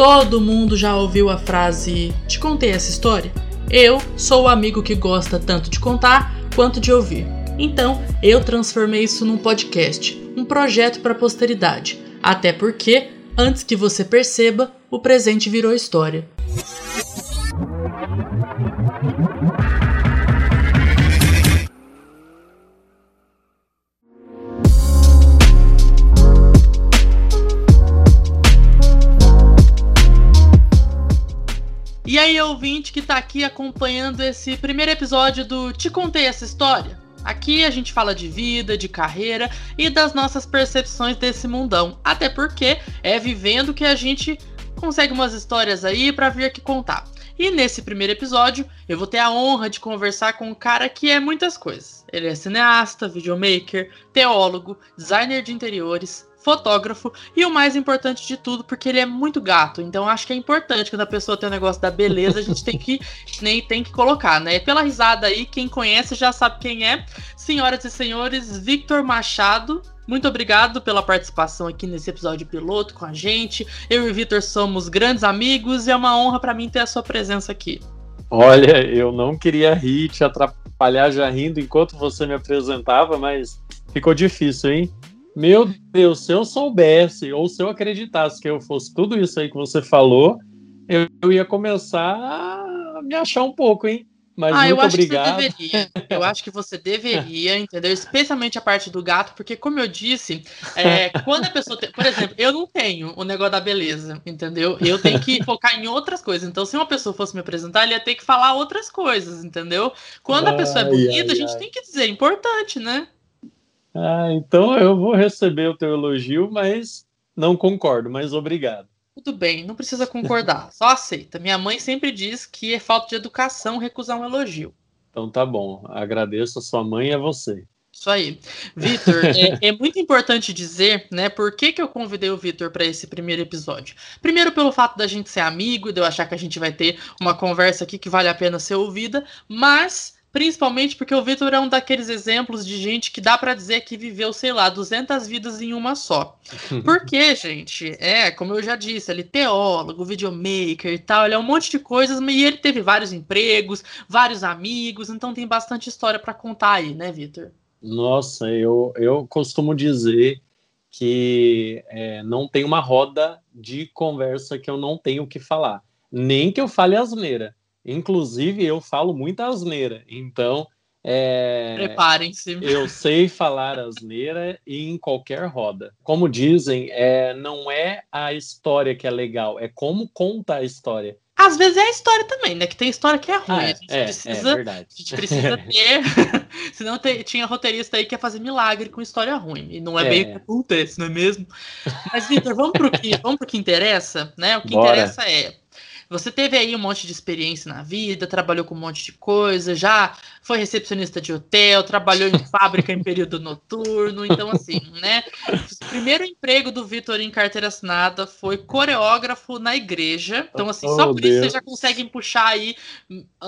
Todo mundo já ouviu a frase: Te contei essa história? Eu sou o amigo que gosta tanto de contar quanto de ouvir. Então, eu transformei isso num podcast, um projeto para a posteridade. Até porque, antes que você perceba, o presente virou história. Aí, ouvinte que tá aqui acompanhando esse primeiro episódio do Te Contei Essa História? Aqui a gente fala de vida, de carreira e das nossas percepções desse mundão. Até porque é vivendo que a gente consegue umas histórias aí para vir aqui contar. E nesse primeiro episódio, eu vou ter a honra de conversar com um cara que é muitas coisas. Ele é cineasta, videomaker, teólogo, designer de interiores, fotógrafo e o mais importante de tudo, porque ele é muito gato. Então acho que é importante quando a pessoa tem o um negócio da beleza, a gente tem que nem tem que colocar, né? Pela risada aí, quem conhece já sabe quem é. Senhoras e senhores, Victor Machado. Muito obrigado pela participação aqui nesse episódio piloto com a gente. Eu e o Victor somos grandes amigos e é uma honra para mim ter a sua presença aqui. Olha, eu não queria rir, te atrapalhar já rindo enquanto você me apresentava, mas ficou difícil, hein? Meu Deus, se eu soubesse ou se eu acreditasse que eu fosse tudo isso aí que você falou, eu, eu ia começar a me achar um pouco, hein? Mas ah, muito eu acho obrigado. que você deveria. Eu acho que você deveria, entendeu? Especialmente a parte do gato, porque, como eu disse, é, quando a pessoa tem. Por exemplo, eu não tenho o negócio da beleza, entendeu? Eu tenho que focar em outras coisas. Então, se uma pessoa fosse me apresentar, ele ia ter que falar outras coisas, entendeu? Quando a pessoa é bonita, ai, a gente ai. tem que dizer, é importante, né? Ah, então eu vou receber o teu elogio, mas não concordo, mas obrigado. Tudo bem, não precisa concordar, só aceita. Minha mãe sempre diz que é falta de educação recusar um elogio. Então tá bom, agradeço a sua mãe e a você. Isso aí. Vitor, é, é, muito importante dizer, né, por que, que eu convidei o Vitor para esse primeiro episódio. Primeiro, pelo fato da gente ser amigo, de eu achar que a gente vai ter uma conversa aqui que vale a pena ser ouvida, mas Principalmente porque o Victor é um daqueles exemplos de gente que dá para dizer que viveu, sei lá, 200 vidas em uma só. Porque, gente, é, como eu já disse, ele é teólogo, videomaker e tal, ele é um monte de coisas, e ele teve vários empregos, vários amigos, então tem bastante história para contar aí, né, Victor? Nossa, eu, eu costumo dizer que é, não tem uma roda de conversa que eu não tenho o que falar. Nem que eu fale asneira. Inclusive, eu falo muita asneira. Então, é... Preparem-se. Eu sei falar asneira em qualquer roda. Como dizem, é, não é a história que é legal, é como conta a história. Às vezes é a história também, né? Que tem história que é ruim. Ah, é, a gente é, precisa, é a gente precisa ter. Senão te, tinha roteirista aí que ia fazer milagre com história ruim. E não é, é. bem o que acontece, não é mesmo? Mas, Vitor, vamos pro que, vamos pro que interessa, né? O que Bora. interessa é você teve aí um monte de experiência na vida, trabalhou com um monte de coisa, já foi recepcionista de hotel, trabalhou em fábrica em período noturno, então assim, né? O primeiro emprego do Vitor em carteira assinada foi coreógrafo na igreja. Então assim, oh, só por Deus. isso você já consegue puxar aí,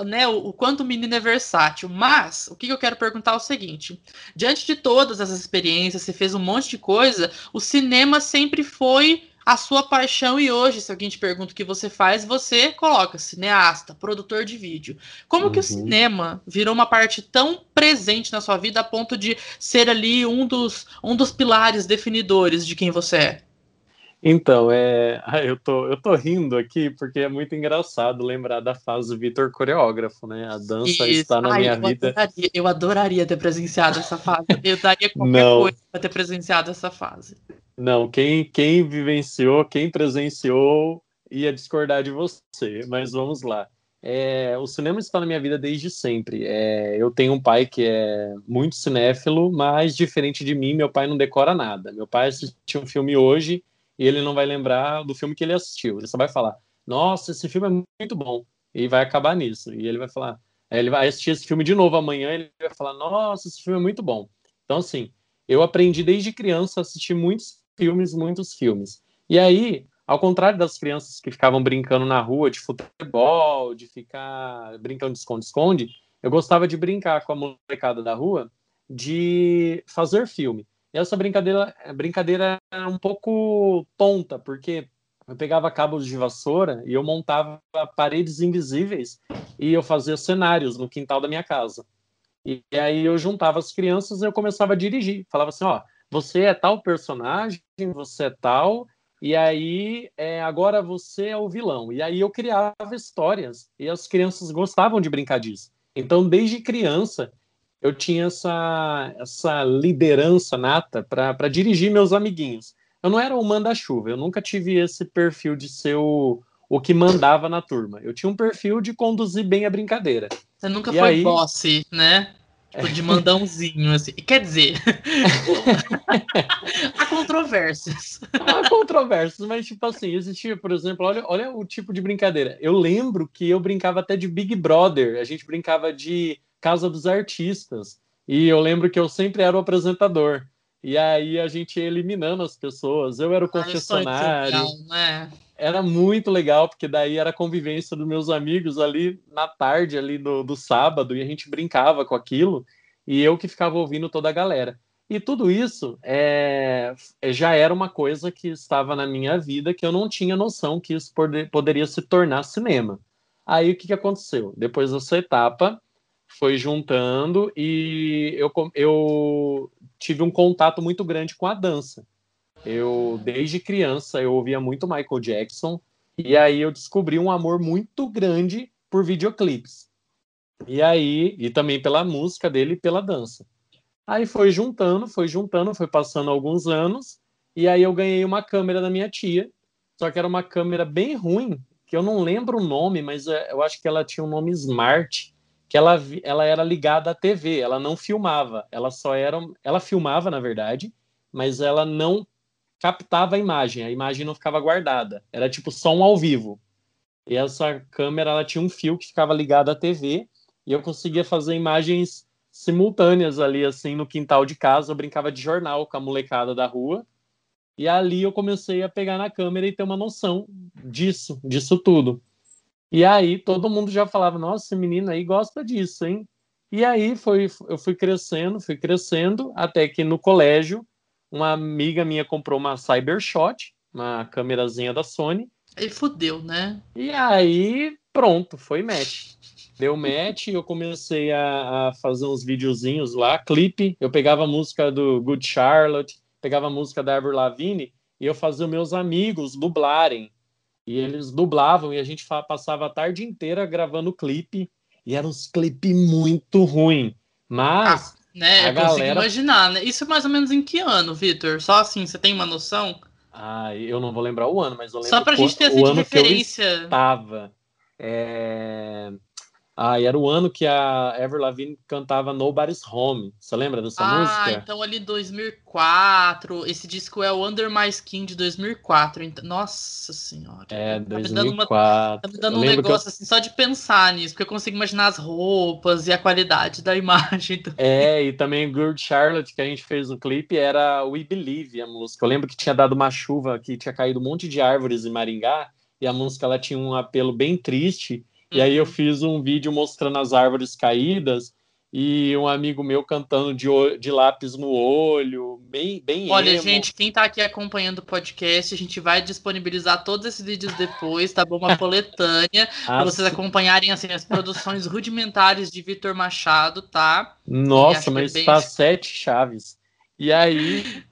né, o, o, quanto o menino é versátil. Mas o que eu quero perguntar é o seguinte: diante de todas essas experiências, você fez um monte de coisa, o cinema sempre foi a sua paixão e hoje, se alguém te pergunta o que você faz, você coloca cineasta, produtor de vídeo. Como uhum. que o uhum. cinema virou uma parte tão presente na sua vida a ponto de ser ali um dos, um dos pilares definidores de quem você é? Então, é, eu tô, eu tô rindo aqui porque é muito engraçado lembrar da fase do Vitor coreógrafo, né? A dança Isso. está na Ai, minha eu vida. Adoraria, eu adoraria ter presenciado essa fase. Eu daria qualquer Não. coisa para ter presenciado essa fase. Não, quem, quem vivenciou, quem presenciou ia discordar de você, mas vamos lá. É, o cinema está na minha vida desde sempre. É, eu tenho um pai que é muito cinéfilo, mas diferente de mim, meu pai não decora nada. Meu pai assistiu um filme hoje e ele não vai lembrar do filme que ele assistiu. Ele só vai falar: Nossa, esse filme é muito bom. E vai acabar nisso. E ele vai falar: Ele vai assistir esse filme de novo amanhã. Ele vai falar: Nossa, esse filme é muito bom. Então, assim, eu aprendi desde criança a assistir muitos filmes, muitos filmes. E aí, ao contrário das crianças que ficavam brincando na rua de futebol, de ficar brincando de esconde-esconde, eu gostava de brincar com a molecada da rua de fazer filme. Essa brincadeira, brincadeira era um pouco tonta, porque Eu pegava cabos de vassoura e eu montava paredes invisíveis e eu fazia cenários no quintal da minha casa. E, aí eu juntava as crianças e eu começava a dirigir. Falava assim, ó, você é tal personagem, você é tal, e aí é, agora você é o vilão. E aí eu criava histórias e as crianças gostavam de brincar disso. Então, desde criança, eu tinha essa, essa liderança nata para dirigir meus amiguinhos. Eu não era o manda-chuva, eu nunca tive esse perfil de ser o, o que mandava na turma. Eu tinha um perfil de conduzir bem a brincadeira. Você nunca e foi aí... boss, né? Tipo, de mandãozinho, assim. Quer dizer, há controvérsias. Há controvérsias, mas, tipo assim, existia, por exemplo, olha, olha o tipo de brincadeira. Eu lembro que eu brincava até de Big Brother, a gente brincava de Casa dos Artistas, e eu lembro que eu sempre era o apresentador. E aí a gente ia eliminando as pessoas. Eu era o ah, confessionário. Legal, né? Era muito legal, porque daí era a convivência dos meus amigos ali na tarde, ali do, do sábado, e a gente brincava com aquilo, e eu que ficava ouvindo toda a galera. E tudo isso é, é já era uma coisa que estava na minha vida que eu não tinha noção que isso poder, poderia se tornar cinema. Aí o que, que aconteceu? Depois dessa etapa, foi juntando e eu, eu tive um contato muito grande com a dança. Eu, desde criança, eu ouvia muito Michael Jackson e aí eu descobri um amor muito grande por videoclipes. E aí, e também pela música dele e pela dança. Aí foi juntando, foi juntando, foi passando alguns anos, e aí eu ganhei uma câmera da minha tia, só que era uma câmera bem ruim, que eu não lembro o nome, mas é, eu acho que ela tinha um nome Smart, que ela, ela era ligada à TV, ela não filmava, ela só era, ela filmava na verdade, mas ela não captava a imagem, a imagem não ficava guardada, era tipo som ao vivo. E essa câmera ela tinha um fio que ficava ligado à TV e eu conseguia fazer imagens simultâneas ali assim no quintal de casa, eu brincava de jornal com a molecada da rua. E ali eu comecei a pegar na câmera e ter uma noção disso, disso tudo. E aí todo mundo já falava, nossa, esse menino aí gosta disso, hein? E aí foi, eu fui crescendo, fui crescendo, até que no colégio, uma amiga minha comprou uma Cybershot, uma câmerazinha da Sony. Aí fudeu, né? E aí, pronto, foi match. Deu match, eu comecei a, a fazer uns videozinhos lá, clipe. Eu pegava a música do Good Charlotte, pegava a música da Avril Lavigne e eu fazia meus amigos dublarem. E eles dublavam e a gente passava a tarde inteira gravando clipe. E eram uns clipes muito ruins. Mas. Ah, né, a eu galera... consigo imaginar, né? Isso é mais ou menos em que ano, Vitor? Só assim, você tem uma noção? Ah, eu não vou lembrar o ano, mas eu lembro. Só pra gente ter essa referência. Que eu estava. É... Ah, e era o ano que a Ever Lavigne cantava Nobody's Home. Você lembra dessa ah, música? Ah, então ali 2004. Esse disco é o Under My Skin de 2004. Então, nossa senhora. É, 2004. Tá, me dando, uma, tá me dando um negócio eu... assim só de pensar nisso, porque eu consigo imaginar as roupas e a qualidade da imagem. É, e também Good Charlotte, que a gente fez no clipe, era We Believe, a música. Eu lembro que tinha dado uma chuva, que tinha caído um monte de árvores em Maringá, e a música ela tinha um apelo bem triste. E aí eu uhum. fiz um vídeo mostrando as árvores caídas e um amigo meu cantando de, de lápis no olho, bem, bem Olha, emo. gente, quem tá aqui acompanhando o podcast, a gente vai disponibilizar todos esses vídeos depois, tá bom? Uma coletânea, para vocês acompanharem assim, as produções rudimentares de Vitor Machado, tá? Nossa, mas bem... tá sete chaves. E aí,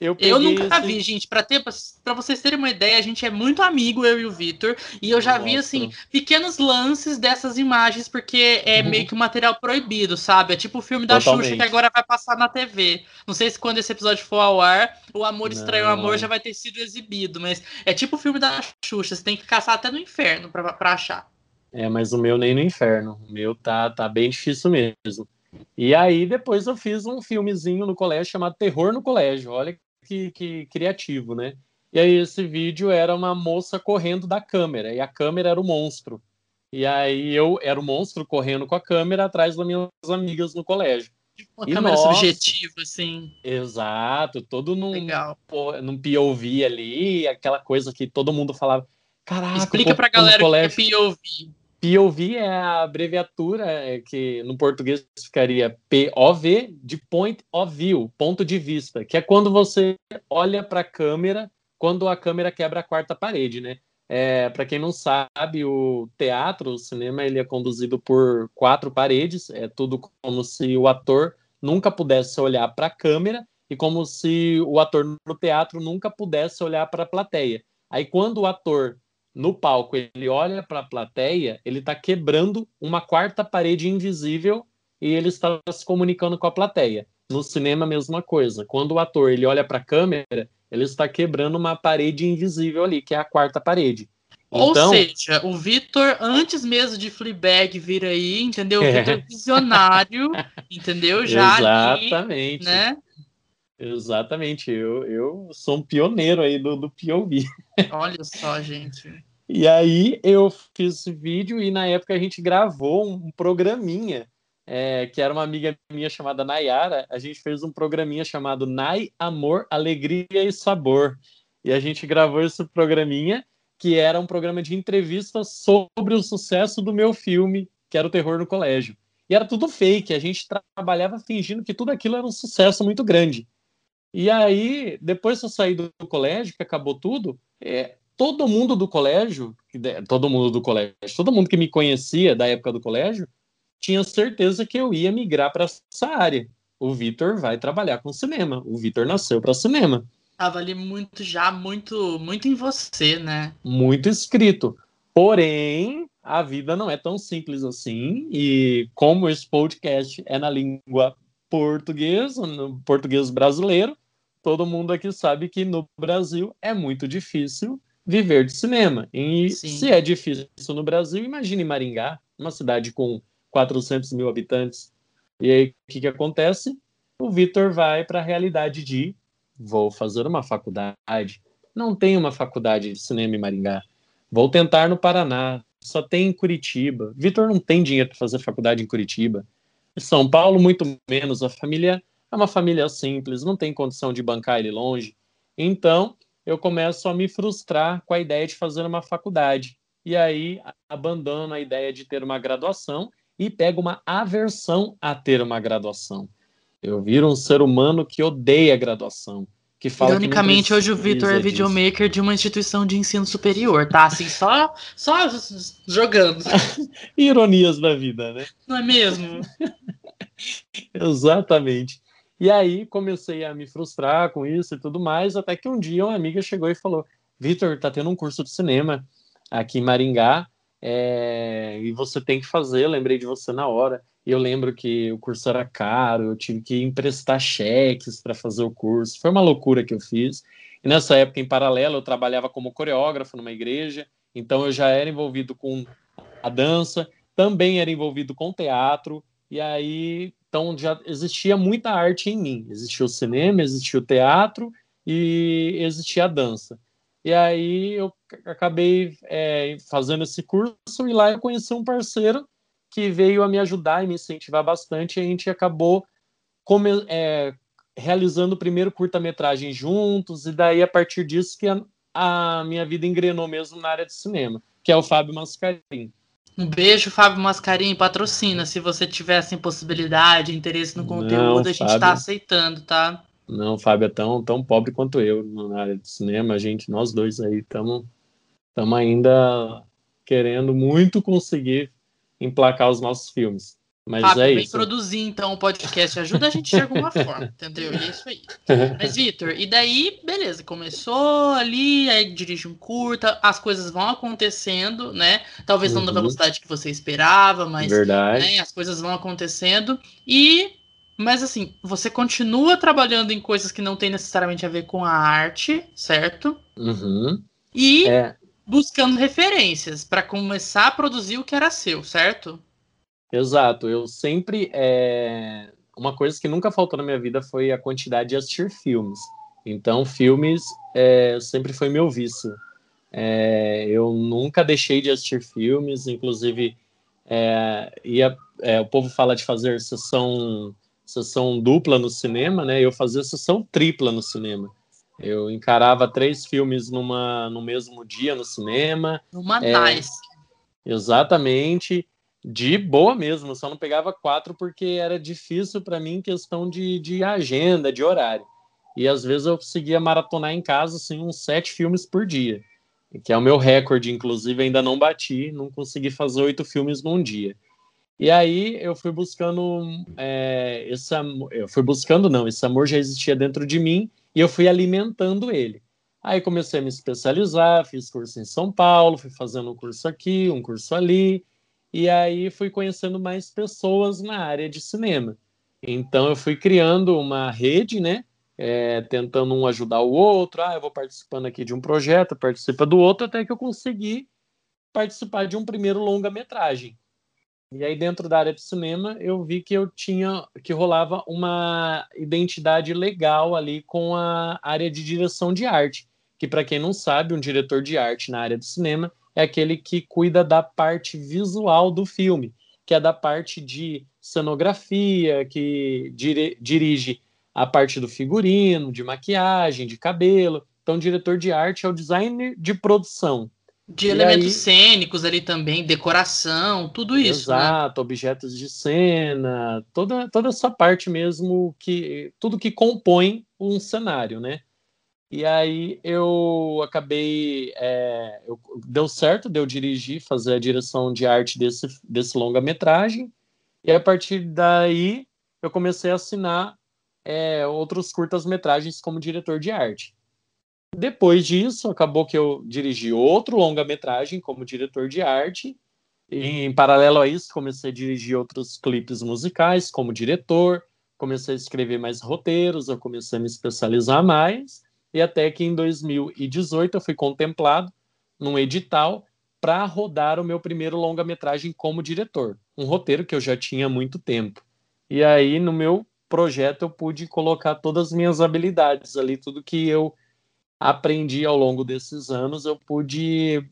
eu, eu nunca esse... vi, gente. Para ter, para vocês terem uma ideia, a gente é muito amigo, eu e o Vitor, e eu já Nossa. vi assim pequenos lances dessas imagens porque é uhum. meio que um material proibido, sabe? É tipo o filme da Totalmente. Xuxa que agora vai passar na TV. Não sei se quando esse episódio for ao ar, o Amor Estranho Amor já vai ter sido exibido, mas é tipo o filme da Xuxa. Você tem que caçar até no inferno para achar. É, mas o meu nem no inferno. O meu tá, tá bem difícil mesmo. E aí depois eu fiz um filmezinho no colégio chamado Terror no Colégio. Olha que, que criativo, né? E aí esse vídeo era uma moça correndo da câmera, e a câmera era o monstro. E aí eu era o monstro correndo com a câmera atrás das minhas amigas no colégio. Tipo uma e câmera nossa, subjetiva, assim. Exato, todo num, Legal. num POV ali, aquela coisa que todo mundo falava. Caraca, Explica pra galera o que é POV. POV é a abreviatura é, que no português ficaria POV de Point of View, ponto de vista, que é quando você olha para a câmera quando a câmera quebra a quarta parede, né? É, para quem não sabe, o teatro, o cinema, ele é conduzido por quatro paredes, é tudo como se o ator nunca pudesse olhar para a câmera e como se o ator no teatro nunca pudesse olhar para a plateia. Aí quando o ator no palco ele olha para a plateia, ele está quebrando uma quarta parede invisível e ele está se comunicando com a plateia. No cinema, a mesma coisa. Quando o ator ele olha para a câmera, ele está quebrando uma parede invisível ali, que é a quarta parede. Ou então, seja, o Vitor, antes mesmo de Fleabag vir aí, entendeu? O é. Vitor visionário, entendeu? Já Exatamente. Ali, né? Exatamente. Eu, eu sou um pioneiro aí do, do POV. Olha só, gente. E aí eu fiz esse vídeo e na época a gente gravou um programinha é, que era uma amiga minha chamada Nayara, a gente fez um programinha chamado Nay, Amor, Alegria e Sabor. E a gente gravou esse programinha, que era um programa de entrevista sobre o sucesso do meu filme, que era o Terror no Colégio. E era tudo fake, a gente trabalhava fingindo que tudo aquilo era um sucesso muito grande. E aí, depois que eu saí do colégio, que acabou tudo, é, todo mundo do colégio, todo mundo do colégio, todo mundo que me conhecia da época do colégio, tinha certeza que eu ia migrar para essa área. O Vitor vai trabalhar com cinema. O Vitor nasceu para cinema. Tava ali muito já, muito, muito em você, né? Muito escrito. Porém, a vida não é tão simples assim. E como esse podcast é na língua portuguesa, no português brasileiro, todo mundo aqui sabe que no Brasil é muito difícil viver de cinema. E Sim. se é difícil no Brasil, imagine Maringá, uma cidade com 400 mil habitantes. E aí, o que, que acontece? O Vitor vai para a realidade de vou fazer uma faculdade. Não tem uma faculdade de cinema em Maringá. Vou tentar no Paraná. Só tem em Curitiba. Vitor não tem dinheiro para fazer faculdade em Curitiba. Em São Paulo, muito menos. A família é uma família simples, não tem condição de bancar ele longe. Então, eu começo a me frustrar com a ideia de fazer uma faculdade. E aí, abandono a ideia de ter uma graduação e pego uma aversão a ter uma graduação. Eu viro um ser humano que odeia a graduação. Que fala Ironicamente, que hoje o Vitor é videomaker de uma instituição de ensino superior, tá? Assim, só, só jogando. Ironias da vida, né? Não é mesmo? Exatamente. E aí comecei a me frustrar com isso e tudo mais, até que um dia uma amiga chegou e falou: Vitor, tá tendo um curso de cinema aqui em Maringá é, e você tem que fazer. Eu lembrei de você na hora. E eu lembro que o curso era caro, eu tive que emprestar cheques para fazer o curso. Foi uma loucura que eu fiz. E nessa época, em paralelo, eu trabalhava como coreógrafo numa igreja, então eu já era envolvido com a dança, também era envolvido com teatro, e aí então já existia muita arte em mim. Existia o cinema, existia o teatro e existia a dança. E aí eu acabei é, fazendo esse curso e lá eu conheci um parceiro que veio a me ajudar e me incentivar bastante. E a gente acabou come, é, realizando o primeiro curta-metragem juntos, e daí a partir disso que a, a, minha vida engrenou mesmo na área de cinema, que é o Fábio Mascarim. Um beijo, Fábio Mascarim, patrocina. Se você tivesse possibilidade, interesse no conteúdo, Não, a gente está aceitando, tá? Não, Fábio é tão, tão pobre quanto eu na área de cinema. A gente, nós dois aí, estamos ainda querendo muito conseguir emplacar os nossos filmes. Mas Fábio, é isso. produzir então o podcast, ajuda a gente de alguma forma, entendeu? E é isso aí. Mas, Vitor, e daí, beleza, começou ali, aí dirige um curta, as coisas vão acontecendo, né? Talvez não uhum. da velocidade que você esperava, mas Verdade. Né, as coisas vão acontecendo. E mas assim, você continua trabalhando em coisas que não tem necessariamente a ver com a arte, certo? Uhum. E é. buscando referências para começar a produzir o que era seu, certo? Exato. Eu sempre. É... Uma coisa que nunca faltou na minha vida foi a quantidade de assistir filmes. Então, filmes é, sempre foi meu vício. É, eu nunca deixei de assistir filmes, inclusive é, ia, é, o povo fala de fazer sessão sessão dupla no cinema, né? Eu fazia sessão tripla no cinema. Eu encarava três filmes numa, no mesmo dia no cinema. Uma é, nice. Exatamente. De boa mesmo, só não pegava quatro porque era difícil para mim questão de, de agenda, de horário. e às vezes eu conseguia maratonar em casa assim, uns sete filmes por dia, que é o meu recorde, inclusive ainda não bati, não consegui fazer oito filmes num dia. E aí eu fui buscando é, esse amor, eu fui buscando não, esse amor já existia dentro de mim e eu fui alimentando ele. Aí comecei a me especializar, fiz curso em São Paulo, fui fazendo um curso aqui, um curso ali, e aí fui conhecendo mais pessoas na área de cinema. Então eu fui criando uma rede, né? É, tentando um ajudar o outro. Ah, eu vou participando aqui de um projeto, participa do outro, até que eu consegui participar de um primeiro longa-metragem. E aí, dentro da área de cinema, eu vi que eu tinha que rolava uma identidade legal ali com a área de direção de arte. Que, para quem não sabe, um diretor de arte na área do cinema é aquele que cuida da parte visual do filme, que é da parte de cenografia, que dire dirige a parte do figurino, de maquiagem, de cabelo. Então, diretor de arte é o designer de produção. De e elementos aí, cênicos ali também, decoração, tudo isso. Né? Exato, né? objetos de cena, toda, toda essa parte mesmo, que tudo que compõe um cenário, né? E aí eu acabei. É, eu, deu certo, deu dirigir, fazer a direção de arte desse, desse longa-metragem. E a partir daí eu comecei a assinar é, outros curtas-metragens como diretor de arte. Depois disso, acabou que eu dirigi outro longa-metragem como diretor de arte. E, em paralelo a isso, comecei a dirigir outros clipes musicais como diretor. Comecei a escrever mais roteiros, eu comecei a me especializar mais. E até que em 2018 eu fui contemplado num edital para rodar o meu primeiro longa-metragem como diretor. Um roteiro que eu já tinha há muito tempo. E aí, no meu projeto, eu pude colocar todas as minhas habilidades ali, tudo que eu aprendi ao longo desses anos, eu pude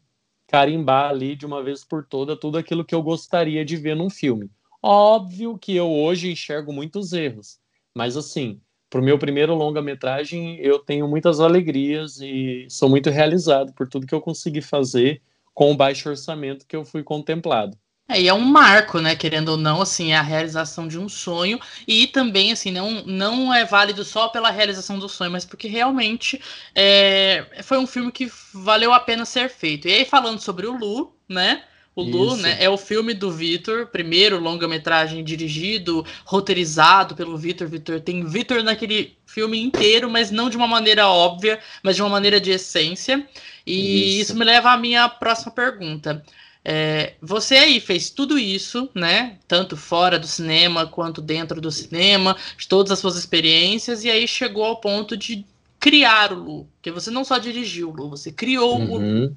carimbar ali de uma vez por toda tudo aquilo que eu gostaria de ver num filme. Óbvio que eu hoje enxergo muitos erros, mas assim, para o meu primeiro longa-metragem, eu tenho muitas alegrias e sou muito realizado por tudo que eu consegui fazer com o baixo orçamento que eu fui contemplado. É, e é um marco, né? Querendo ou não, assim, é a realização de um sonho. E também, assim, não, não é válido só pela realização do sonho, mas porque realmente é, foi um filme que valeu a pena ser feito. E aí, falando sobre o Lu, né? O Lu, né, é o filme do Vitor, primeiro longa-metragem dirigido, roteirizado pelo Vitor. Vitor tem Vitor naquele filme inteiro, mas não de uma maneira óbvia, mas de uma maneira de essência. E isso, isso me leva à minha próxima pergunta. É, você aí fez tudo isso, né? Tanto fora do cinema quanto dentro do cinema, de todas as suas experiências, e aí chegou ao ponto de criar o Lu. Porque você não só dirigiu o Lu, você criou uhum. o Lu.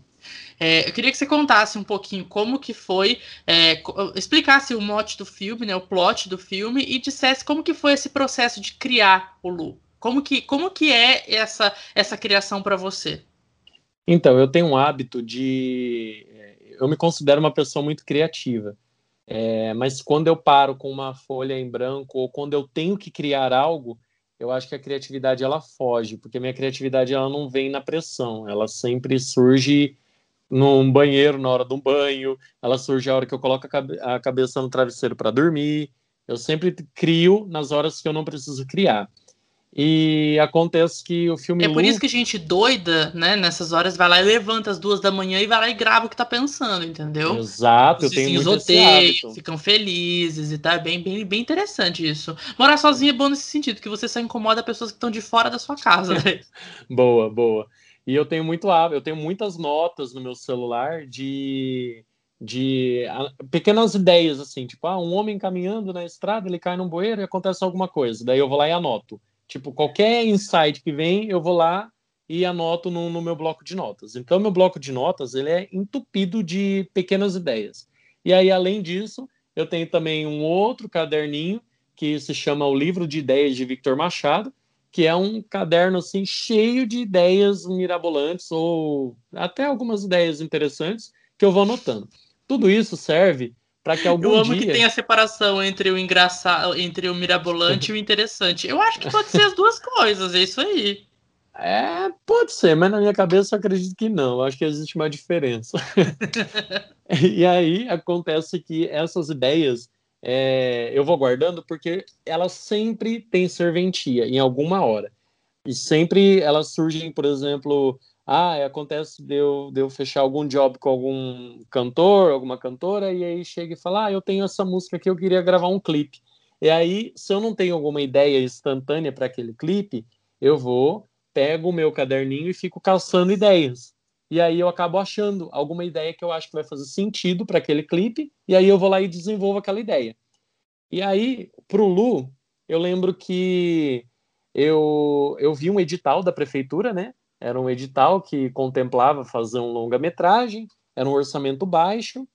É, eu queria que você contasse um pouquinho como que foi, é, explicasse o mote do filme, né, o plot do filme, e dissesse como que foi esse processo de criar o Lu. Como que, como que é essa, essa criação para você? Então, eu tenho um hábito de eu me considero uma pessoa muito criativa. É, mas quando eu paro com uma folha em branco ou quando eu tenho que criar algo, eu acho que a criatividade ela foge, porque minha criatividade ela não vem na pressão, ela sempre surge num banheiro na hora do banho, ela surge a hora que eu coloco a cabeça no travesseiro para dormir. Eu sempre crio nas horas que eu não preciso criar. E acontece que o filme. É por isso que a gente doida, né? Nessas horas vai lá e levanta às duas da manhã e vai lá e grava o que tá pensando, entendeu? Exato, Os eu tenho muito odeiam, ficam felizes e tá bem, bem, bem interessante isso. Morar sozinho é bom nesse sentido, que você só incomoda pessoas que estão de fora da sua casa. Né? boa, boa. E eu tenho muito eu tenho muitas notas no meu celular de de pequenas ideias assim, tipo, ah, um homem caminhando na estrada, ele cai num bueiro e acontece alguma coisa. Daí eu vou lá e anoto. Tipo, qualquer insight que vem, eu vou lá e anoto no, no, meu bloco de notas. Então, meu bloco de notas ele é entupido de pequenas ideias. E aí, além disso, eu tenho também um outro caderninho que se chama O Livro de Ideias de Victor Machado, que é um caderno assim cheio de ideias mirabolantes ou até algumas ideias interessantes que eu vou anotando. Tudo isso serve para que algum Eu amo dia... que tem a separação entre o engraçado, entre o mirabolante e o interessante. Eu acho que pode ser as duas coisas, é isso aí. É, pode ser, mas na minha cabeça eu acredito que não. Eu acho que existe uma diferença. e aí acontece que essas ideias é, eu vou guardando porque elas sempre têm serventia em alguma hora. E sempre elas surgem, por exemplo, ah, acontece de eu, de eu fechar algum job com algum cantor, alguma cantora, e aí chega e fala, ah, eu tenho essa música que eu queria gravar um clipe. E aí, se eu não tenho alguma ideia instantânea para aquele clipe, eu vou, pego o meu caderninho e fico caçando ideias. E aí eu acabo achando alguma ideia que eu acho que vai fazer sentido para aquele clipe, e aí eu vou lá e desenvolvo aquela ideia. E aí, para o Lu, eu lembro que eu, eu vi um edital da prefeitura, né? Era um edital que contemplava fazer um longa-metragem, era um orçamento baixo.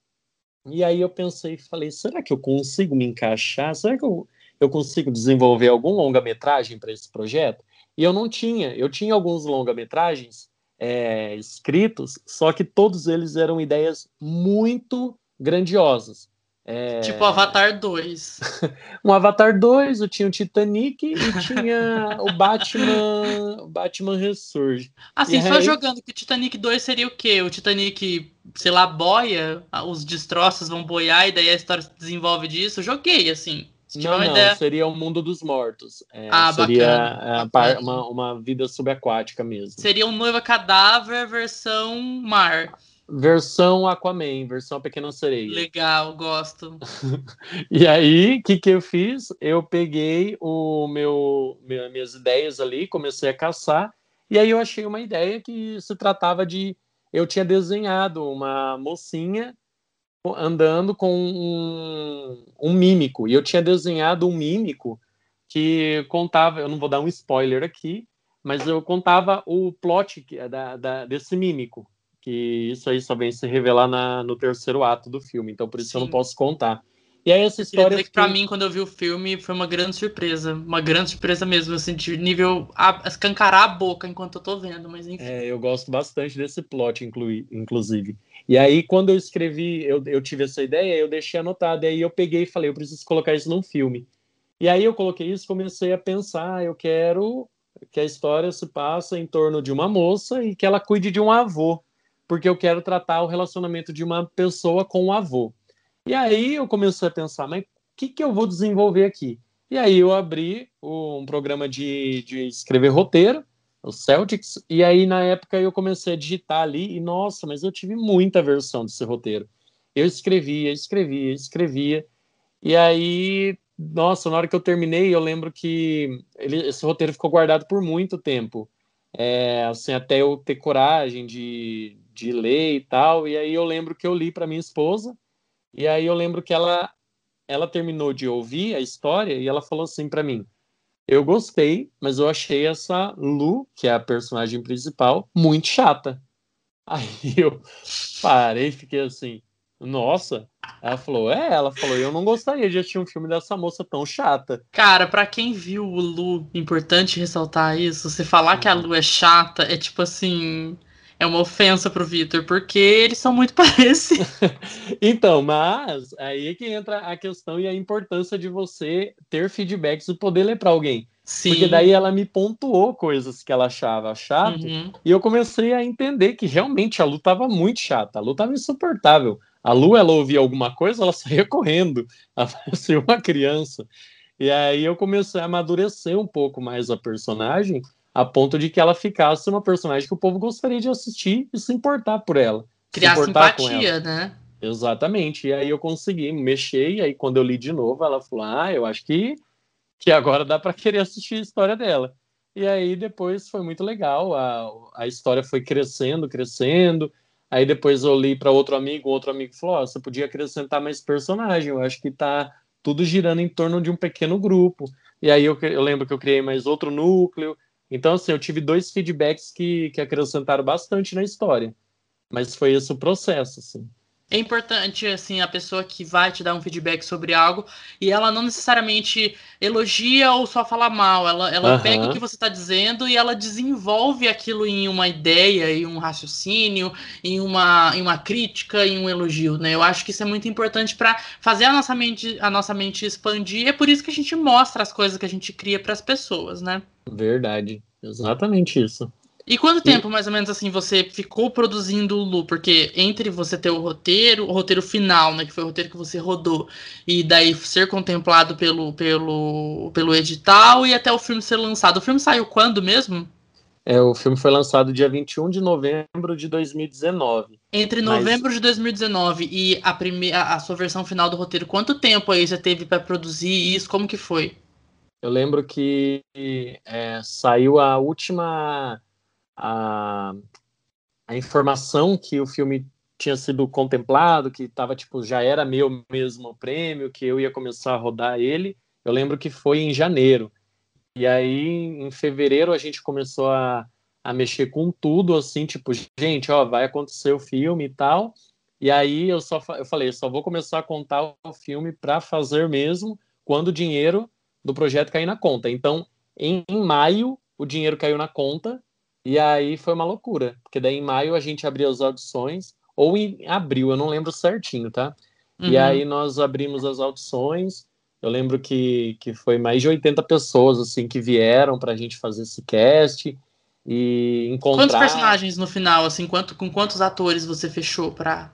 E aí eu pensei, falei, será que eu consigo me encaixar? Será que eu, eu consigo desenvolver algum longa-metragem para esse projeto? E eu não tinha, eu tinha alguns longa-metragens é, escritos, só que todos eles eram ideias muito grandiosas. É... Tipo Avatar 2. um Avatar 2, eu tinha o Titanic e tinha o Batman. O Batman Ressurge. Assim, e só aí... jogando que o Titanic 2 seria o quê? O Titanic, sei lá, boia, os destroços vão boiar e daí a história se desenvolve disso. Eu joguei, assim. Não, não, ideia... seria o mundo dos mortos. É, ah, seria bacana. Uma, uma vida subaquática mesmo. Seria um noiva cadáver versão mar. Versão Aquaman, versão Pequena Sereia. Legal, gosto. e aí, o que, que eu fiz? Eu peguei o meu, minhas ideias ali, comecei a caçar, e aí eu achei uma ideia que se tratava de. Eu tinha desenhado uma mocinha andando com um, um mímico, e eu tinha desenhado um mímico que contava, eu não vou dar um spoiler aqui, mas eu contava o plot da, da, desse mímico que isso aí só vem se revelar na, no terceiro ato do filme, então por isso Sim. eu não posso contar. E aí essa história. que para mim, quando eu vi o filme, foi uma grande surpresa. Uma grande surpresa mesmo. Eu senti nível a, escancarar a boca enquanto eu tô vendo, mas enfim. É, eu gosto bastante desse plot, inclui, inclusive. E aí, quando eu escrevi, eu, eu tive essa ideia, eu deixei anotado. E aí eu peguei e falei, eu preciso colocar isso num filme. E aí eu coloquei isso comecei a pensar, eu quero que a história se passe em torno de uma moça e que ela cuide de um avô porque eu quero tratar o relacionamento de uma pessoa com o avô. E aí eu comecei a pensar, mas o que, que eu vou desenvolver aqui? E aí eu abri um programa de, de escrever roteiro, o Celtics, e aí na época eu comecei a digitar ali, e nossa, mas eu tive muita versão desse roteiro. Eu escrevia, escrevia, escrevia, e aí, nossa, na hora que eu terminei, eu lembro que ele, esse roteiro ficou guardado por muito tempo. É, assim, até eu ter coragem de, de ler e tal. E aí eu lembro que eu li para minha esposa, e aí eu lembro que ela ela terminou de ouvir a história e ela falou assim para mim: "Eu gostei, mas eu achei essa Lu, que é a personagem principal, muito chata". Aí eu parei e fiquei assim: "Nossa". Ela falou: "É, ela falou: "Eu não gostaria de assistir um filme dessa moça tão chata". Cara, para quem viu o Lu, importante ressaltar isso, você falar que a Lu é chata é tipo assim, é uma ofensa pro Vitor, porque eles são muito parecidos. então, mas aí é que entra a questão e a importância de você ter feedbacks e poder ler para alguém. Sim. Porque daí ela me pontuou coisas que ela achava chato, uhum. e eu comecei a entender que realmente a Lu tava muito chata, a Lu tava insuportável. A Lu, ela ouvia alguma coisa, ela saía correndo, ela parecia uma criança. E aí eu comecei a amadurecer um pouco mais a personagem, a ponto de que ela ficasse uma personagem que o povo gostaria de assistir e se importar por ela. Criar simpatia, né? Exatamente. E aí eu consegui mexer, e aí quando eu li de novo, ela falou: Ah, eu acho que, que agora dá para querer assistir a história dela. E aí depois foi muito legal, a, a história foi crescendo, crescendo. Aí depois eu li para outro amigo, outro amigo falou: oh, você podia acrescentar mais personagem, eu acho que tá tudo girando em torno de um pequeno grupo. E aí eu, eu lembro que eu criei mais outro núcleo, então, assim, eu tive dois feedbacks que, que acrescentaram bastante na história. Mas foi esse o processo, assim. É importante, assim, a pessoa que vai te dar um feedback sobre algo e ela não necessariamente elogia ou só fala mal. Ela, ela uhum. pega o que você está dizendo e ela desenvolve aquilo em uma ideia, em um raciocínio, em uma, em uma crítica, em um elogio, né? Eu acho que isso é muito importante para fazer a nossa, mente, a nossa mente expandir. É por isso que a gente mostra as coisas que a gente cria para as pessoas, né? Verdade. Exatamente isso. E quanto tempo, mais ou menos, assim, você ficou produzindo o Lu? Porque entre você ter o roteiro, o roteiro final, né, que foi o roteiro que você rodou, e daí ser contemplado pelo, pelo, pelo edital e até o filme ser lançado. O filme saiu quando mesmo? É, o filme foi lançado dia 21 de novembro de 2019. Entre novembro mas... de 2019 e a, primeira, a sua versão final do roteiro, quanto tempo aí você teve para produzir isso? Como que foi? Eu lembro que é, saiu a última a, a informação que o filme tinha sido contemplado, que tava tipo já era meu mesmo prêmio, que eu ia começar a rodar ele. Eu lembro que foi em janeiro. E aí em fevereiro a gente começou a, a mexer com tudo assim, tipo, gente, ó, vai acontecer o filme e tal. E aí eu só eu falei, só vou começar a contar o filme para fazer mesmo quando o dinheiro do projeto cair na conta. Então, em, em maio o dinheiro caiu na conta e aí foi uma loucura, porque daí em maio a gente abriu as audições, ou em abril, eu não lembro certinho, tá? Uhum. E aí nós abrimos as audições. Eu lembro que, que foi mais de 80 pessoas assim que vieram para a gente fazer esse cast e encontrar. Quantos personagens no final, assim, quanto, com quantos atores você fechou para?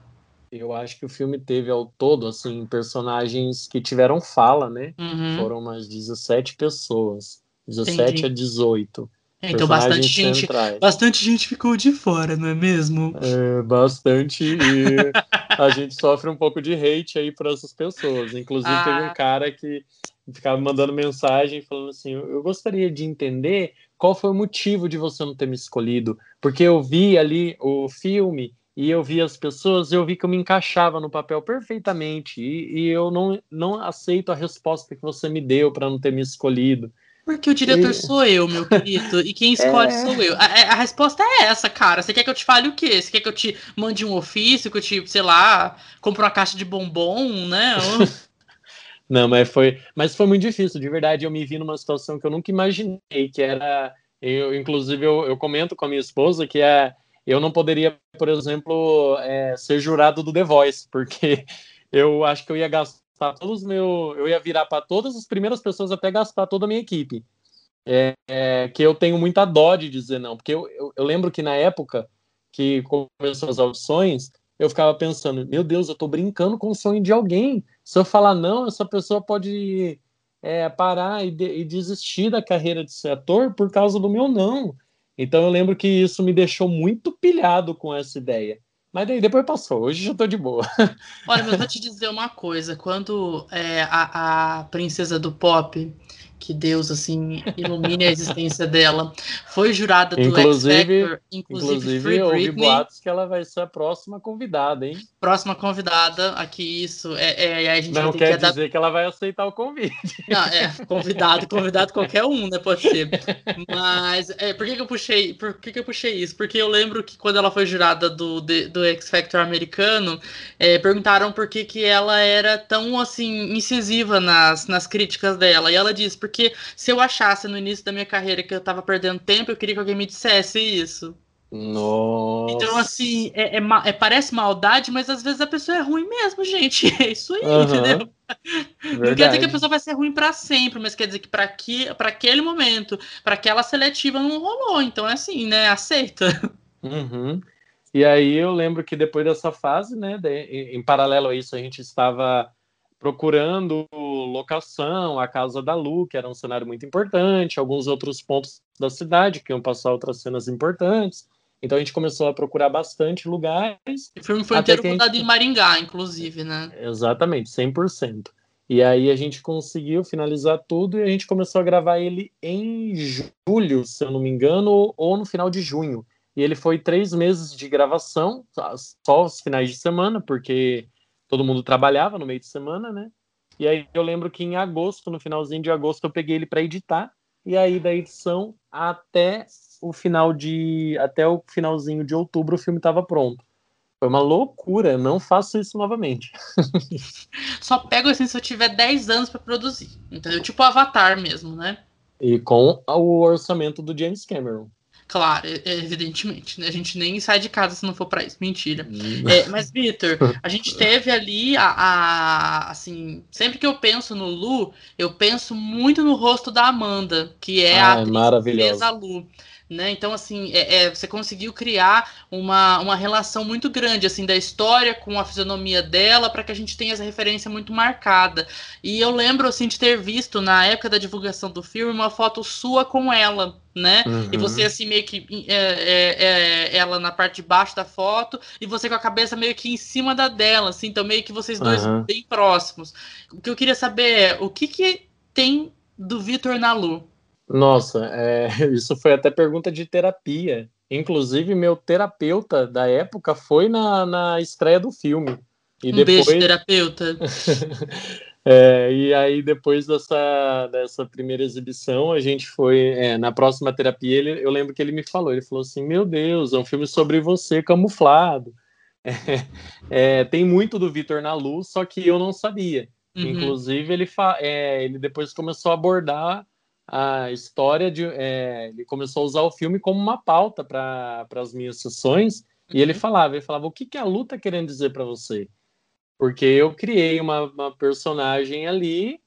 Eu acho que o filme teve ao todo assim personagens que tiveram fala, né? Uhum. Foram umas 17 pessoas, 17 Entendi. a 18. É, então bastante gente, bastante gente ficou de fora, não é mesmo? É, bastante e a gente sofre um pouco de hate aí por essas pessoas. Inclusive ah. teve um cara que ficava mandando mensagem falando assim: "Eu gostaria de entender qual foi o motivo de você não ter me escolhido, porque eu vi ali o filme e eu vi as pessoas, eu vi que eu me encaixava no papel perfeitamente e, e eu não não aceito a resposta que você me deu para não ter me escolhido." Porque o diretor e... sou eu, meu querido, e quem escolhe é... sou eu. A, a, resposta é essa, cara. Você quer que eu te fale o quê? Você quer que eu te mande um ofício, que eu te, sei lá, compre uma caixa de bombom, né? Não, mas foi, mas foi muito difícil, de verdade. Eu me vi numa situação que eu nunca imaginei, que era, eu, inclusive eu, eu comento com a minha esposa que é, eu não poderia, por exemplo, é, ser jurado do The Voice, porque eu acho que eu ia gastar todos meu, eu ia virar para todas as primeiras pessoas até gastar toda a minha equipe. É, é, que eu tenho muita dó de dizer não, porque eu, eu, eu, lembro que na época que começou as audições, eu ficava pensando, meu Deus, eu estou brincando com o sonho de alguém. Se eu falar não, essa pessoa pode é, parar e, de, e desistir da carreira de ser ator por causa do meu não. Então eu lembro que isso me deixou muito pilhado com essa ideia. Mas daí depois passou, hoje já tô de boa. Olha, mas vou te dizer uma coisa: quando é, a, a princesa do pop que Deus assim ilumine a existência dela. Foi jurada do inclusive, X Factor, inclusive, inclusive ouvi boatos que ela vai ser a próxima convidada, hein? Próxima convidada, aqui isso é, é a gente não quer que dizer que ela vai aceitar o convite. Não, é convidado, convidado qualquer um, né? Pode ser. Mas é, por que, que eu puxei? Por que, que eu puxei isso? Porque eu lembro que quando ela foi jurada do, do X Factor americano, é, perguntaram por que, que ela era tão assim incisiva nas, nas críticas dela. E ela disse, porque se eu achasse no início da minha carreira que eu tava perdendo tempo, eu queria que alguém me dissesse isso. Nossa. Então, assim, é, é, é, parece maldade, mas às vezes a pessoa é ruim mesmo, gente. É isso aí, uhum. entendeu? Verdade. Não quer dizer que a pessoa vai ser ruim para sempre, mas quer dizer que para que, aquele momento, para aquela seletiva não rolou. Então é assim, né? Aceita. Uhum. E aí eu lembro que depois dessa fase, né, de, em paralelo a isso, a gente estava procurando locação, a casa da Lu, que era um cenário muito importante, alguns outros pontos da cidade que iam passar outras cenas importantes. Então a gente começou a procurar bastante lugares. O filme foi inteiro rodado gente... em Maringá, inclusive, né? Exatamente, 100%. E aí a gente conseguiu finalizar tudo e a gente começou a gravar ele em julho, se eu não me engano, ou no final de junho. E ele foi três meses de gravação, só os finais de semana, porque todo mundo trabalhava no meio de semana, né? E aí eu lembro que em agosto, no finalzinho de agosto, eu peguei ele para editar. E aí da edição até o final de até o finalzinho de outubro o filme estava pronto. Foi uma loucura, não faço isso novamente. Só pego assim se eu tiver 10 anos para produzir. Entendeu? Tipo Avatar mesmo, né? E com o orçamento do James Cameron. Claro, é, é, evidentemente, né? A gente nem sai de casa se não for para isso. Mentira. Hum. É, mas, Vitor, a gente teve ali a, a, Assim, sempre que eu penso no Lu, eu penso muito no rosto da Amanda, que é ah, a maravilhosa Lu. Né? Então, assim, é, é, você conseguiu criar uma, uma relação muito grande, assim, da história com a fisionomia dela, para que a gente tenha essa referência muito marcada. E eu lembro, assim, de ter visto, na época da divulgação do filme, uma foto sua com ela, né? Uhum. E você, assim, meio que é, é, é, ela na parte de baixo da foto, e você com a cabeça meio que em cima da dela, assim, então meio que vocês dois uhum. bem próximos. O que eu queria saber é, o que que tem do Vitor na Lu? Nossa, é, isso foi até pergunta de terapia. Inclusive, meu terapeuta da época foi na, na estreia do filme. E um depois... beijo, terapeuta. é, e aí, depois dessa, dessa primeira exibição, a gente foi. É, na próxima terapia, ele, eu lembro que ele me falou: ele falou assim: Meu Deus, é um filme sobre você camuflado. É, tem muito do Vitor na luz, só que eu não sabia. Uhum. Inclusive, ele, fa é, ele depois começou a abordar a história de. É, ele começou a usar o filme como uma pauta para as minhas sessões. Uhum. E ele uhum. falava, ele falava, o que, que a luta tá querendo dizer para você? Porque eu criei uma, uma, personagem ali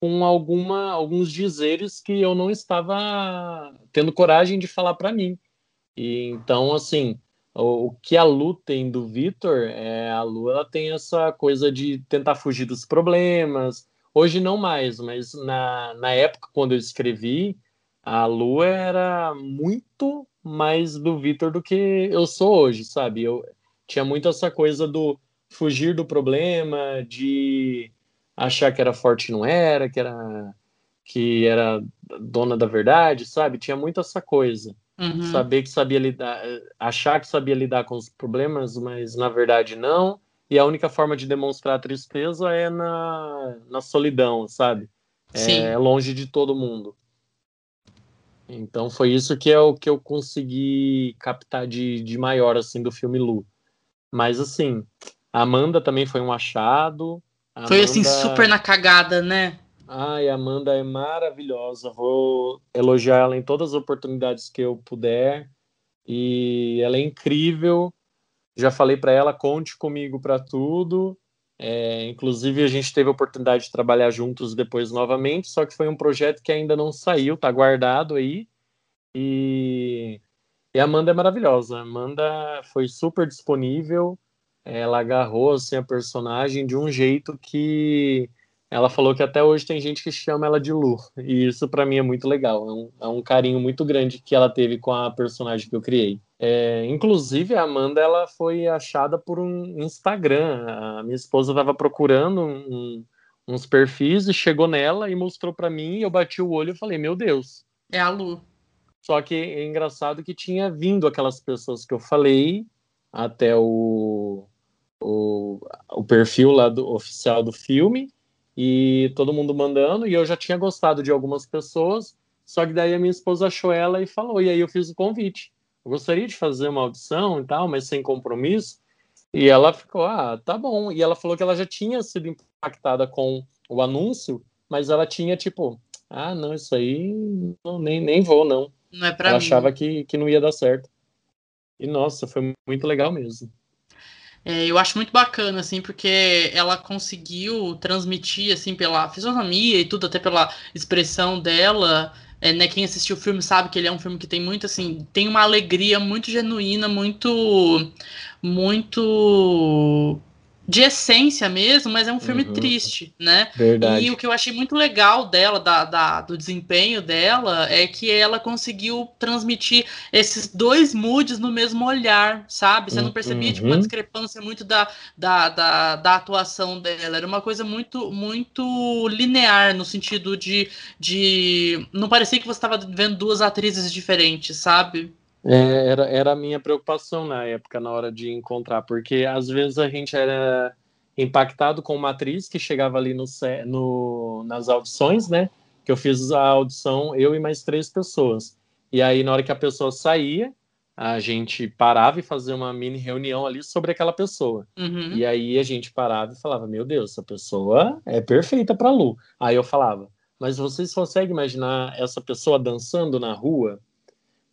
com alguma, alguns dizeres que eu não estava tendo coragem de falar para mim. E então, assim, o, o, que a Lu tem do Vitor, é, a Lu ela tem essa coisa de tentar fugir dos problemas, Hoje não mais, mas na, na época quando eu escrevi, a Lu era muito mais do Vitor do que eu sou hoje, sabe? Eu tinha muito essa coisa do fugir do problema, de achar que era forte e não era, que era que era dona da verdade, sabe? Tinha muito essa coisa. Uhum. Saber que sabia lidar, achar que sabia lidar com os problemas, mas na verdade não e a única forma de demonstrar tristeza é na, na solidão, sabe? É Sim. É longe de todo mundo. Então foi isso que é o que eu consegui captar de, de maior assim do filme Lu. Mas assim, a Amanda também foi um achado. A foi assim, Amanda... super na cagada, né? Ai, a Amanda é maravilhosa. Vou elogiar ela em todas as oportunidades que eu puder. E ela é incrível. Já falei para ela, conte comigo para tudo. É, inclusive, a gente teve a oportunidade de trabalhar juntos depois novamente, só que foi um projeto que ainda não saiu, tá guardado aí. E, e a Amanda é maravilhosa. A Amanda foi super disponível, ela agarrou assim, a personagem de um jeito que ela falou que até hoje tem gente que chama ela de Lu. E isso para mim é muito legal. É um, é um carinho muito grande que ela teve com a personagem que eu criei. É, inclusive, a Amanda ela foi achada por um Instagram. A minha esposa estava procurando um, uns perfis e chegou nela e mostrou para mim. E eu bati o olho e falei: Meu Deus. É a Lu. Só que é engraçado que tinha vindo aquelas pessoas que eu falei até o, o, o perfil lá do oficial do filme e todo mundo mandando. E eu já tinha gostado de algumas pessoas. Só que daí a minha esposa achou ela e falou. E aí eu fiz o convite eu gostaria de fazer uma audição e tal, mas sem compromisso. E ela ficou, ah, tá bom. E ela falou que ela já tinha sido impactada com o anúncio, mas ela tinha tipo, ah, não, isso aí não, nem, nem vou, não. Não é pra ela mim. achava que, que não ia dar certo. E nossa, foi muito legal mesmo. É, eu acho muito bacana, assim, porque ela conseguiu transmitir, assim, pela fisionomia e tudo, até pela expressão dela, é, né, quem assistiu o filme sabe que ele é um filme que tem muito assim, tem uma alegria muito genuína, muito muito de essência mesmo, mas é um filme uhum. triste, né? Verdade. E o que eu achei muito legal dela, da, da, do desempenho dela, é que ela conseguiu transmitir esses dois moods no mesmo olhar, sabe? Você não percebia uhum. tipo, uma discrepância muito da, da, da, da, atuação dela. Era uma coisa muito, muito linear, no sentido de, de. Não parecia que você estava vendo duas atrizes diferentes, sabe? É, era, era a minha preocupação na época, na hora de encontrar, porque às vezes a gente era impactado com uma atriz que chegava ali no, no, nas audições, né? Que eu fiz a audição, eu e mais três pessoas. E aí, na hora que a pessoa saía, a gente parava e fazia uma mini reunião ali sobre aquela pessoa. Uhum. E aí a gente parava e falava: Meu Deus, essa pessoa é perfeita para Lu. Aí eu falava: Mas vocês conseguem imaginar essa pessoa dançando na rua?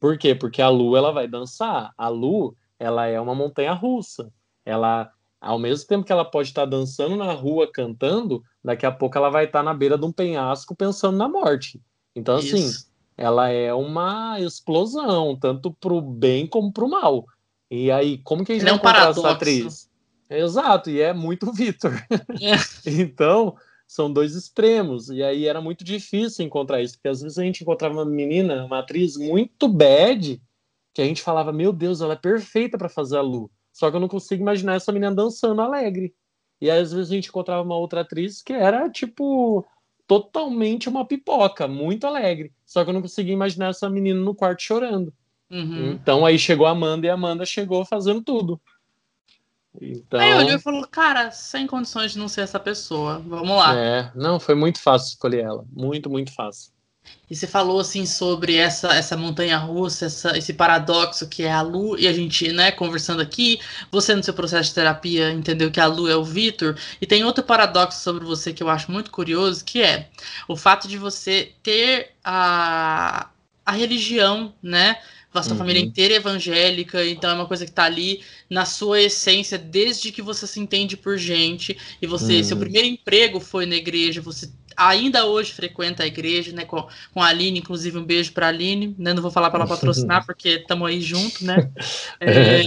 Por quê? Porque a Lu ela vai dançar. A Lu ela é uma montanha russa. Ela, ao mesmo tempo que ela pode estar dançando na rua, cantando, daqui a pouco ela vai estar na beira de um penhasco pensando na morte. Então, assim, ela é uma explosão, tanto para o bem como para o mal. E aí, como que a gente Ele vai é um essa atriz? Exato, e é muito Vitor. É. então, são dois extremos. E aí era muito difícil encontrar isso, porque às vezes a gente encontrava uma menina, uma atriz muito bad, que a gente falava, meu Deus, ela é perfeita para fazer a Lu. Só que eu não consigo imaginar essa menina dançando alegre. E aí, às vezes a gente encontrava uma outra atriz que era tipo totalmente uma pipoca, muito alegre. Só que eu não conseguia imaginar essa menina no quarto chorando. Uhum. Então aí chegou a Amanda e a Amanda chegou fazendo tudo. Então... Aí olhou e falou, cara, sem condições de não ser essa pessoa. Vamos lá. É, não, foi muito fácil escolher ela. Muito, muito fácil. E você falou assim sobre essa, essa montanha russa, essa, esse paradoxo que é a Lu, e a gente, né, conversando aqui, você no seu processo de terapia entendeu que a Lu é o Vitor, e tem outro paradoxo sobre você que eu acho muito curioso, que é o fato de você ter a, a religião, né, a sua uhum. família inteira é evangélica, então é uma coisa que está ali na sua essência desde que você se entende por gente e você, uhum. seu primeiro emprego foi na igreja, você ainda hoje frequenta a igreja, né, com, com a Aline, inclusive um beijo para a Aline, né, não vou falar para ela patrocinar porque estamos aí junto, né, é,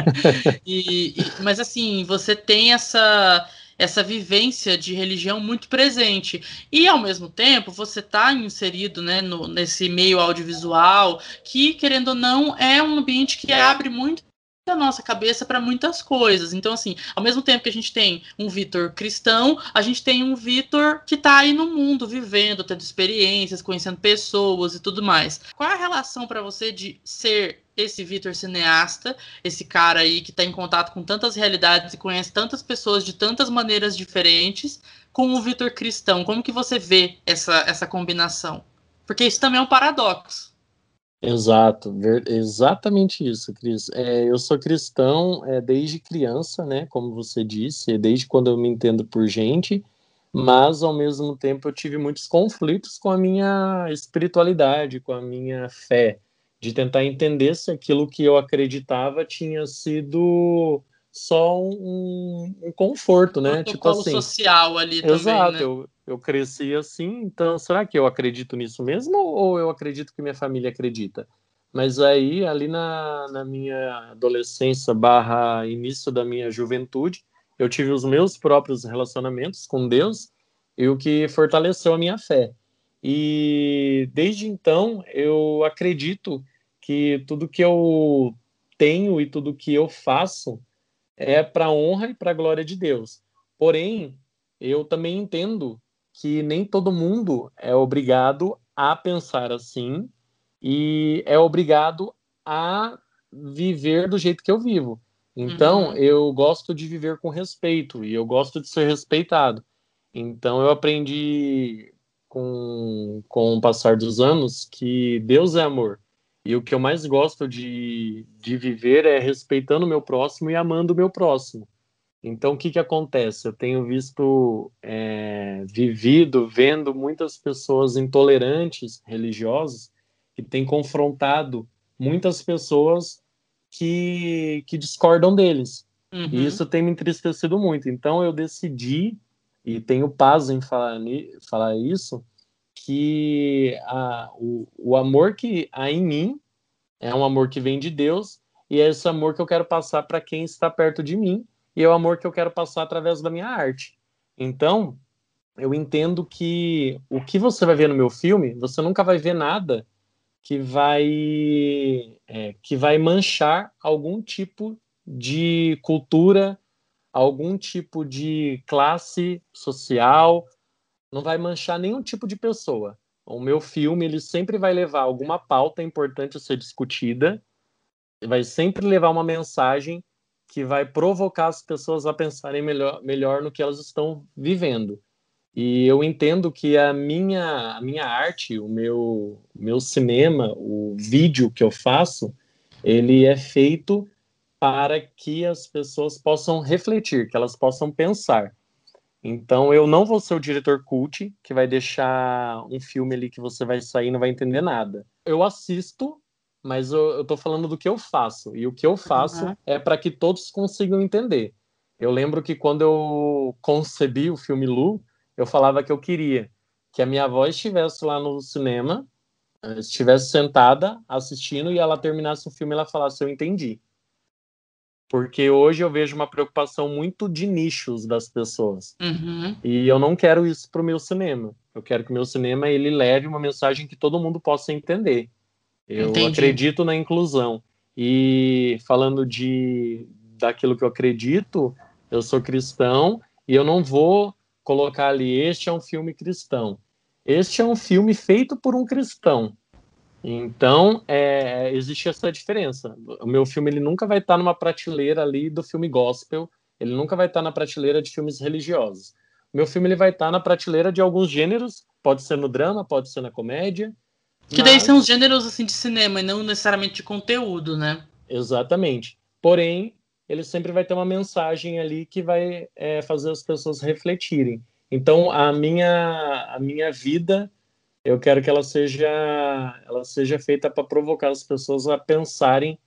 e, e, mas assim, você tem essa essa vivência de religião muito presente. E, ao mesmo tempo, você está inserido né, no, nesse meio audiovisual, que, querendo ou não, é um ambiente que abre muito a nossa cabeça para muitas coisas. Então, assim, ao mesmo tempo que a gente tem um Vitor cristão, a gente tem um Vitor que está aí no mundo, vivendo, tendo experiências, conhecendo pessoas e tudo mais. Qual é a relação para você de ser esse Vitor cineasta, esse cara aí que está em contato com tantas realidades e conhece tantas pessoas de tantas maneiras diferentes, com o Vitor cristão? Como que você vê essa, essa combinação? Porque isso também é um paradoxo. Exato, exatamente isso, Cris. É, eu sou cristão é, desde criança, né? Como você disse, desde quando eu me entendo por gente, mas ao mesmo tempo eu tive muitos conflitos com a minha espiritualidade, com a minha fé, de tentar entender se aquilo que eu acreditava tinha sido só um, um conforto, né? tipo assim, social ali exato, também, Exato, né? eu, eu cresci assim, então será que eu acredito nisso mesmo ou eu acredito que minha família acredita? Mas aí, ali na, na minha adolescência barra início da minha juventude, eu tive os meus próprios relacionamentos com Deus e o que fortaleceu a minha fé. E desde então eu acredito que tudo que eu tenho e tudo que eu faço é para a honra e para a glória de Deus. Porém, eu também entendo que nem todo mundo é obrigado a pensar assim e é obrigado a viver do jeito que eu vivo. Então, uhum. eu gosto de viver com respeito e eu gosto de ser respeitado. Então, eu aprendi com, com o passar dos anos que Deus é amor. E o que eu mais gosto de, de viver é respeitando o meu próximo e amando o meu próximo. Então, o que, que acontece? Eu tenho visto, é, vivido, vendo muitas pessoas intolerantes, religiosas, que têm confrontado muitas pessoas que, que discordam deles. Uhum. E isso tem me entristecido muito. Então, eu decidi, e tenho paz em falar, falar isso, que a, o, o amor que há em mim é um amor que vem de Deus e é esse amor que eu quero passar para quem está perto de mim e é o amor que eu quero passar através da minha arte. Então, eu entendo que o que você vai ver no meu filme, você nunca vai ver nada que vai é, que vai manchar algum tipo de cultura, algum tipo de classe social, não vai manchar nenhum tipo de pessoa. O meu filme ele sempre vai levar alguma pauta importante a ser discutida, vai sempre levar uma mensagem que vai provocar as pessoas a pensarem melhor, melhor no que elas estão vivendo. E eu entendo que a minha, a minha arte, o meu, meu cinema, o vídeo que eu faço, ele é feito para que as pessoas possam refletir, que elas possam pensar. Então eu não vou ser o diretor cult que vai deixar um filme ali que você vai sair e não vai entender nada. Eu assisto, mas eu, tô falando do que eu faço. E o que eu faço uhum. é para que todos consigam entender. Eu lembro que quando eu concebi o filme Lu, eu falava que eu queria que a minha avó estivesse lá no cinema eh, estivesse sentada assistindo e ela terminasse o filme e ela falasse: Eu entendi. Porque hoje eu vejo uma preocupação muito de nichos das pessoas. Uhum. E eu não quero isso para o meu cinema. Eu quero que o meu cinema ele leve uma mensagem que todo mundo possa entender. Eu Entendi. acredito na inclusão. E falando de daquilo que eu acredito, eu sou cristão e eu não vou colocar ali este é um filme cristão. Este é um filme feito por um cristão. Então, é, existe essa diferença. O meu filme ele nunca vai estar numa prateleira ali do filme gospel, ele nunca vai estar na prateleira de filmes religiosos. O meu filme ele vai estar na prateleira de alguns gêneros, pode ser no drama, pode ser na comédia. Que mas... daí são os gêneros assim de cinema e não necessariamente de conteúdo, né? Exatamente. Porém, ele sempre vai ter uma mensagem ali que vai é, fazer as pessoas refletirem. Então, a minha, a minha vida, eu quero que ela seja, ela seja feita para provocar as pessoas a pensarem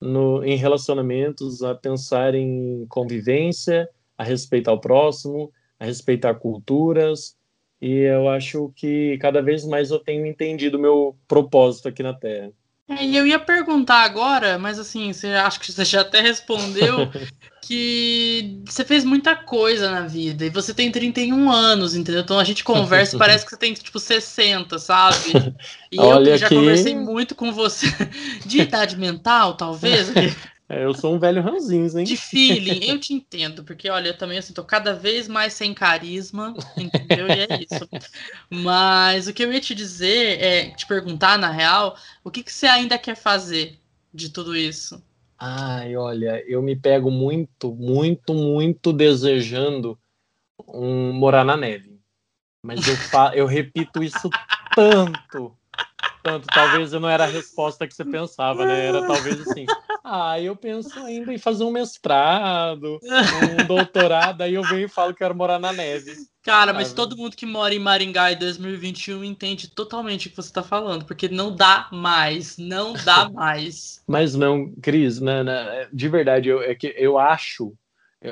no, em relacionamentos, a pensar em convivência, a respeitar o próximo, a respeitar culturas. E eu acho que cada vez mais eu tenho entendido o meu propósito aqui na Terra. É, e eu ia perguntar agora, mas assim, você acho que você já até respondeu que você fez muita coisa na vida e você tem 31 anos, entendeu? Então a gente conversa e parece que você tem tipo 60, sabe? E Olha eu já que... conversei muito com você de idade mental, talvez. É, eu sou um velho ranzinho, hein? De feeling, eu te entendo, porque olha, eu também assim, tô cada vez mais sem carisma, entendeu? E é isso. Mas o que eu ia te dizer é te perguntar, na real, o que, que você ainda quer fazer de tudo isso? Ai, olha, eu me pego muito, muito, muito desejando um morar na neve. Mas eu, fa eu repito isso tanto tanto. Talvez eu não era a resposta que você pensava, né? Era talvez assim. Ah, eu penso ainda em fazer um mestrado, um doutorado, aí eu venho e falo que quero morar na neve. Cara, mas todo mundo que mora em Maringá em 2021 entende totalmente o que você está falando, porque não dá mais, não dá mais. mas não, Cris, né, né, de verdade, eu, é que eu acho,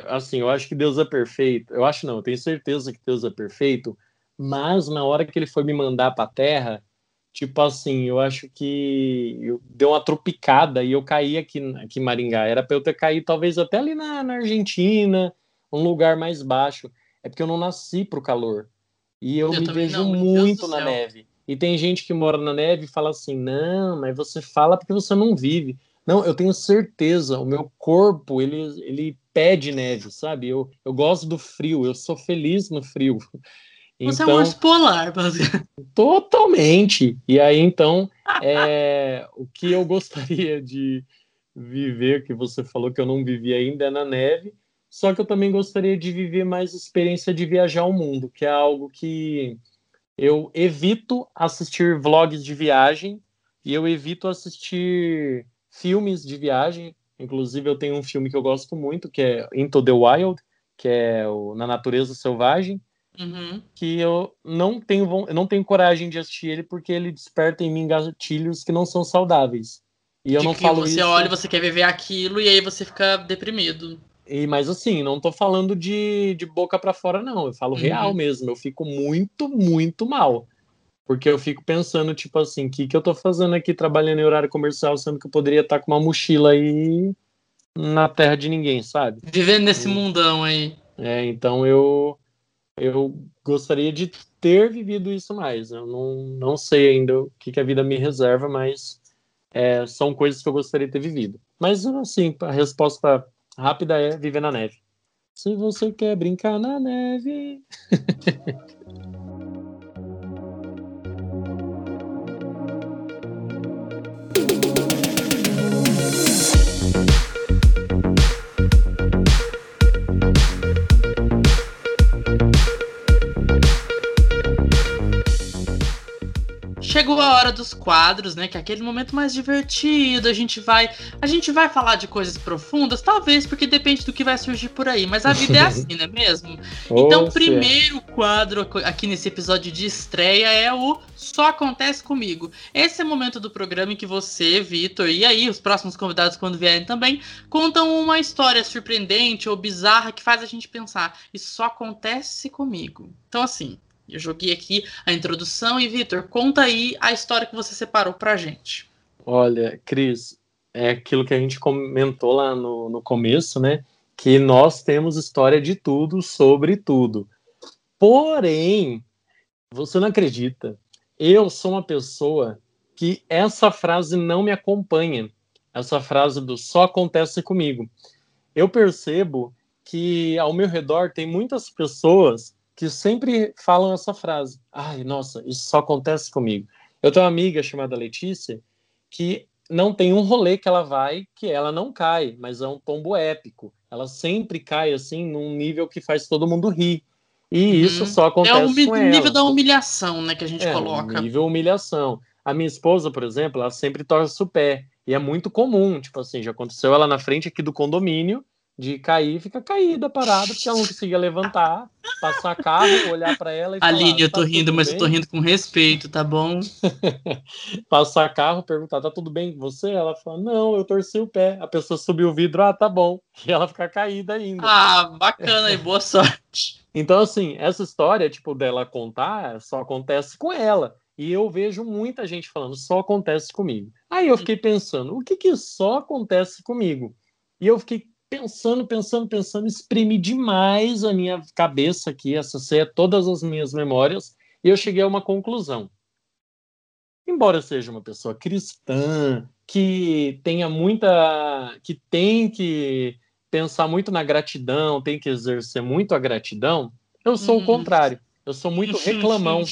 assim, eu acho que Deus é perfeito. Eu acho não, eu tenho certeza que Deus é perfeito, mas na hora que ele foi me mandar para a Terra, tipo assim, eu acho que eu, deu uma tropicada e eu caí aqui, aqui em Maringá. Era para eu ter caído talvez até ali na, na, Argentina, um lugar mais baixo. É porque eu não nasci para o calor. E eu, eu me vejo não, muito na neve. E tem gente que mora na neve e fala assim: não, mas você fala porque você não vive. Não, eu tenho certeza, o meu corpo, ele, ele pede neve, sabe? Eu, eu gosto do frio, eu sou feliz no frio. Você então, é um urso polar, basicamente. Totalmente. E aí, então, é, o que eu gostaria de viver, que você falou que eu não vivi ainda, é na neve. Só que eu também gostaria de viver mais experiência de viajar ao mundo, que é algo que eu evito assistir vlogs de viagem e eu evito assistir filmes de viagem. Inclusive, eu tenho um filme que eu gosto muito, que é Into the Wild, que é o Na Natureza Selvagem Uhum. que eu não tenho eu não tenho coragem de assistir ele porque ele desperta em mim gatilhos que não são saudáveis. E eu de não falo você isso. Você olha, você quer viver aquilo e aí você fica deprimido. E mas assim, não tô falando de, de boca para fora não, eu falo uhum. real mesmo, eu fico muito, muito mal. Porque eu fico pensando, tipo assim, o que, que eu tô fazendo aqui trabalhando em horário comercial, sendo que eu poderia estar com uma mochila aí na terra de ninguém, sabe? Vivendo nesse mundão aí. É, então eu eu gostaria de ter vivido isso mais. Eu não, não sei ainda o que, que a vida me reserva, mas é, são coisas que eu gostaria de ter vivido. Mas, assim, a resposta rápida é viver na neve. Se você quer brincar na neve. chegou a hora dos quadros, né? Que é aquele momento mais divertido. A gente vai, a gente vai falar de coisas profundas, talvez, porque depende do que vai surgir por aí. Mas a vida é assim, não é mesmo? Então, o primeiro quadro aqui nesse episódio de estreia é o Só Acontece Comigo. Esse é o momento do programa em que você, Vitor, e aí os próximos convidados, quando vierem também, contam uma história surpreendente ou bizarra que faz a gente pensar. Isso só acontece comigo. Então, assim, Eu joguei aqui a introdução e, Vitor, conta aí a história que você separou pra gente. Olha, Cris, é aquilo que a gente comentou lá no, no começo, né? Que nós temos história de tudo sobre tudo. Porém, você não acredita, eu sou uma pessoa que essa frase não me acompanha. Essa frase do só acontece comigo. Eu percebo que ao meu redor tem muitas pessoas que sempre falam essa frase. Ai, nossa, isso só acontece comigo. Eu tenho uma amiga chamada Letícia que não tem um rolê que ela vai que ela não cai, mas é um tombo épico. Ela sempre cai assim num nível que faz todo mundo rir. E uhum. isso só acontece é o com ela. nível da humilhação, né, que a gente é, coloca. Nível humilhação. A minha esposa, por exemplo, ela sempre torce o pé. E é muito comum, tipo assim, já aconteceu ela na frente aqui do condomínio, de cair, fica caída, parada, porque ela não conseguia levantar, passar carro, olhar para ela e Aline, falar, eu tô tá rindo, mas bem? eu tô rindo com respeito, tá bom? passar carro, perguntar, tá tudo bem com você? Ela fala, não, eu torci o pé. A pessoa subiu o vidro, ah, tá bom. E ela fica caída ainda. Ah, bacana e boa sorte. então, assim, essa história, tipo, dela contar, só acontece com ela. E eu vejo muita gente falando, só acontece comigo. Aí eu fiquei pensando, o que que só acontece comigo? E eu fiquei pensando, pensando, pensando, exprimi demais a minha cabeça aqui, acessei todas as minhas memórias, e eu cheguei a uma conclusão. Embora eu seja uma pessoa cristã, que tenha muita. que tem que pensar muito na gratidão, tem que exercer muito a gratidão, eu sou uhum. o contrário. Eu sou muito reclamão.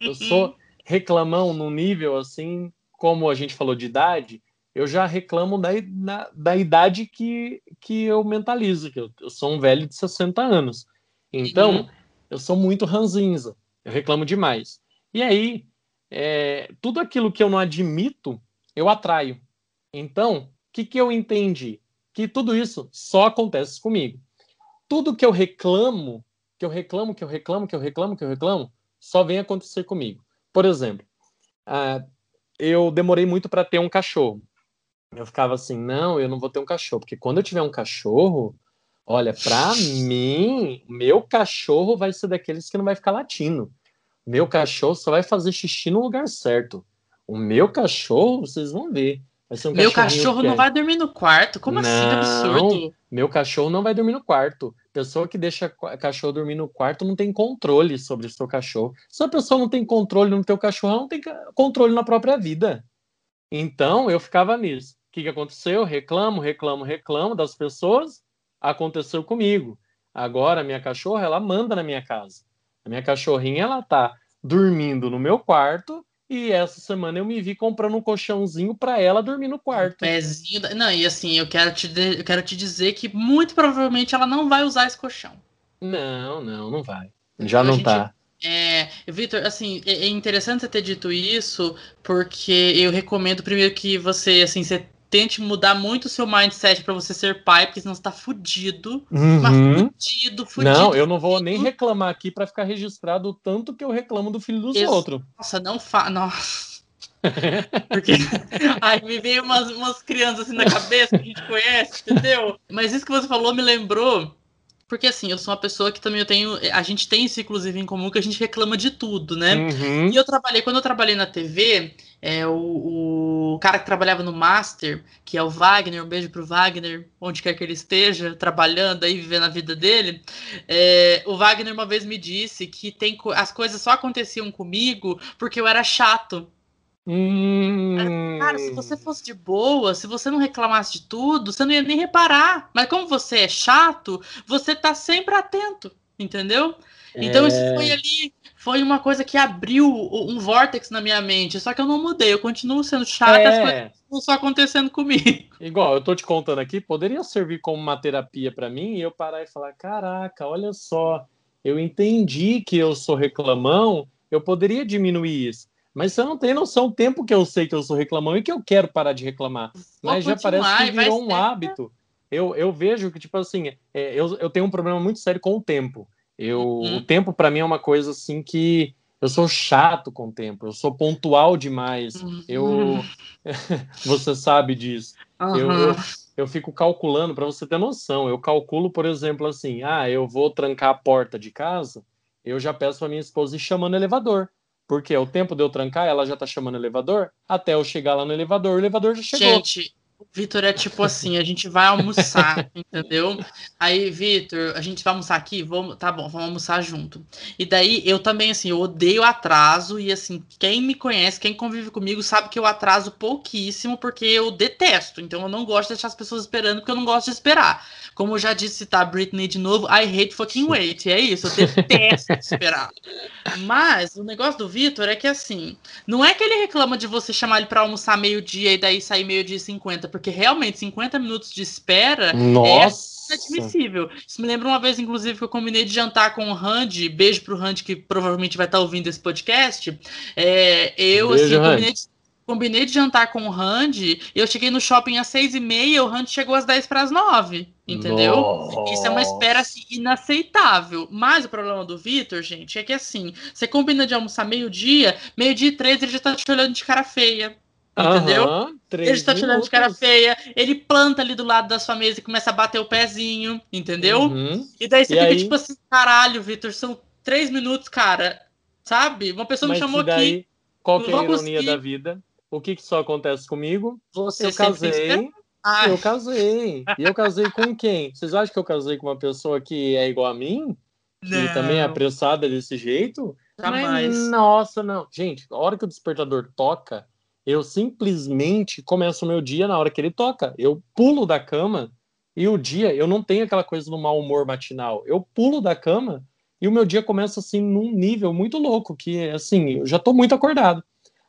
Eu sou reclamão num nível assim, como a gente falou de idade, eu já reclamo da, da, da idade que, que eu mentalizo, que eu, eu, sou um velho de 60 anos. Então, uhum. eu sou muito ranzinza, eu reclamo demais. E aí, é, tudo aquilo que eu não admito, eu atraio. Então, o que, que eu entendi? Que tudo isso só acontece comigo. Tudo que eu reclamo, que eu reclamo, que eu reclamo, que eu reclamo, que eu reclamo, só vem acontecer comigo. Por exemplo, uh, eu demorei muito para ter um cachorro eu ficava assim, não, eu não vou ter um cachorro, porque quando eu tiver um cachorro, olha, para mim, meu cachorro vai ser daqueles que não vai ficar latindo. Meu cachorro só vai fazer xixi no lugar certo. O meu cachorro, vocês vão ver. Um meu cachorro não é... vai dormir no quarto? Como não, assim? Absurdo. Meu cachorro não vai dormir no quarto. Pessoa que deixa cachorro dormir no quarto não tem controle sobre o seu cachorro. Se a pessoa não tem controle no teu cachorro, ela não tem controle na própria vida. Então, eu ficava nisso que, que aconteceu? Reclamo, reclamo, reclamo das pessoas. Aconteceu comigo. Agora, a minha cachorra, ela manda na minha casa. A minha cachorrinha, ela tá dormindo no meu quarto e essa semana eu me vi comprando um colchãozinho para ela dormir no quarto. Um pezinho. Da... Não, e assim, eu quero, te de... eu quero te dizer que muito provavelmente ela não vai usar esse colchão. Não, não, não vai. Já então, não gente... tá. É, Vitor, assim, é, é interessante você ter dito isso, porque eu recomendo primeiro que você, assim, você tente mudar muito o seu mindset para você ser pai, porque senão você tá fudido. Uhum. Mas fudido, fudido. Não, eu não vou nem reclamar aqui para ficar registrado o tanto que eu reclamo do filho dos outros. Nossa, não fa... Nossa. Porque ai, me veio umas, umas crianças assim na cabeça que a gente conhece, entendeu? Mas isso que você falou me lembrou porque assim, eu sou uma pessoa que também eu tenho. A gente tem isso, inclusive, em comum, que a gente reclama de tudo, né? Uhum. E eu trabalhei, quando eu trabalhei na TV, é, o, o, cara que trabalhava no Master, que é o Wagner, um beijo pro Wagner, onde quer que ele esteja, trabalhando aí, vivendo a vida dele. É, o Wagner uma vez me disse que tem, as coisas só aconteciam comigo porque eu era chato. Hum... Cara, se você fosse de boa, se você não reclamasse de tudo, você não ia nem reparar. Mas como você é chato, você tá sempre atento, entendeu? Então é... isso foi ali, foi uma coisa que abriu um vórtex na minha mente. Só que eu não mudei, eu continuo sendo chata, é... as coisas estão só acontecendo comigo. Igual, eu tô te contando aqui, poderia servir como uma terapia para mim e eu parar e falar: caraca, olha só, eu entendi que eu sou reclamão, eu poderia diminuir isso. Mas você não tem noção o tempo que eu sei que eu sou reclamão e que eu quero parar de reclamar. Vou Mas já parece que virou um ser... hábito. Eu, eu vejo que, tipo assim, é, eu, eu tenho um problema muito sério com o tempo. Eu, uhum. O tempo, para mim, é uma coisa assim que eu sou chato com o tempo, eu sou pontual demais. Uhum. Eu. você sabe disso. Uhum. Eu, eu, eu, fico calculando, para você ter noção. Eu calculo, por exemplo, assim: ah, eu vou trancar a porta de casa eu já peço pra minha esposa ir chamando o elevador. Porque o tempo de eu trancar, ela já tá chamando o elevador, até eu chegar lá no elevador, o elevador já chegou. Gente, Vitor é tipo assim, a gente vai almoçar, entendeu? Aí, Vitor, a gente vai almoçar aqui? Vamos, tá bom, vamos almoçar junto. E daí, eu também, assim, eu odeio atraso, e assim, quem me conhece, quem convive comigo, sabe que eu atraso pouquíssimo, porque eu detesto. Então, eu não gosto de deixar as pessoas esperando, porque eu não gosto de esperar. Como eu já disse, citar Britney de novo, I hate fucking wait. É isso, eu detesto esperar. Mas, o negócio do Vitor é que, assim, não é que ele reclama de você chamar ele pra almoçar meio-dia e daí sair meio-dia e cinquenta, porque realmente 50 minutos de espera é Nossa. é inadmissível. Isso me lembra uma vez, inclusive, que eu combinei de jantar com o Randy. Beijo pro Randy, que provavelmente vai estar ouvindo esse podcast. É, eu, Beijo, assim, combinei de, combinei de, jantar com o Randy. Eu cheguei no shopping às seis e meia, o Randy chegou às 10 para as 9. Entendeu? Nossa. Isso é uma espera assim, inaceitável. Mas o problema do Vitor, gente, é que assim, você combina de almoçar meio-dia, meio-dia e três ele já tá te olhando de cara feia. Entendeu? Ele está te olhando de cara feia, ele planta ali do lado da sua mesa e começa a bater o pezinho, entendeu? Uhum. E daí você e fica aí... tipo assim, caralho, Vitor, são três minutos, cara. Sabe? Uma pessoa Mas me chamou daí, aqui. Qual que é a ironia da vida? O que, que só acontece comigo? Você eu casei. Eu casei. E eu casei com quem? Vocês acham que eu casei com uma pessoa que é igual a mim? Não. E também é apressada desse jeito? Jamais. Mas, nossa, não. Gente, a hora que o despertador toca, eu simplesmente começo o meu dia na hora que ele toca. Eu pulo da cama e o dia, eu não tenho aquela coisa do mau humor matinal. Eu pulo da cama e o meu dia começa assim num nível muito louco, que assim, eu já tô muito acordado.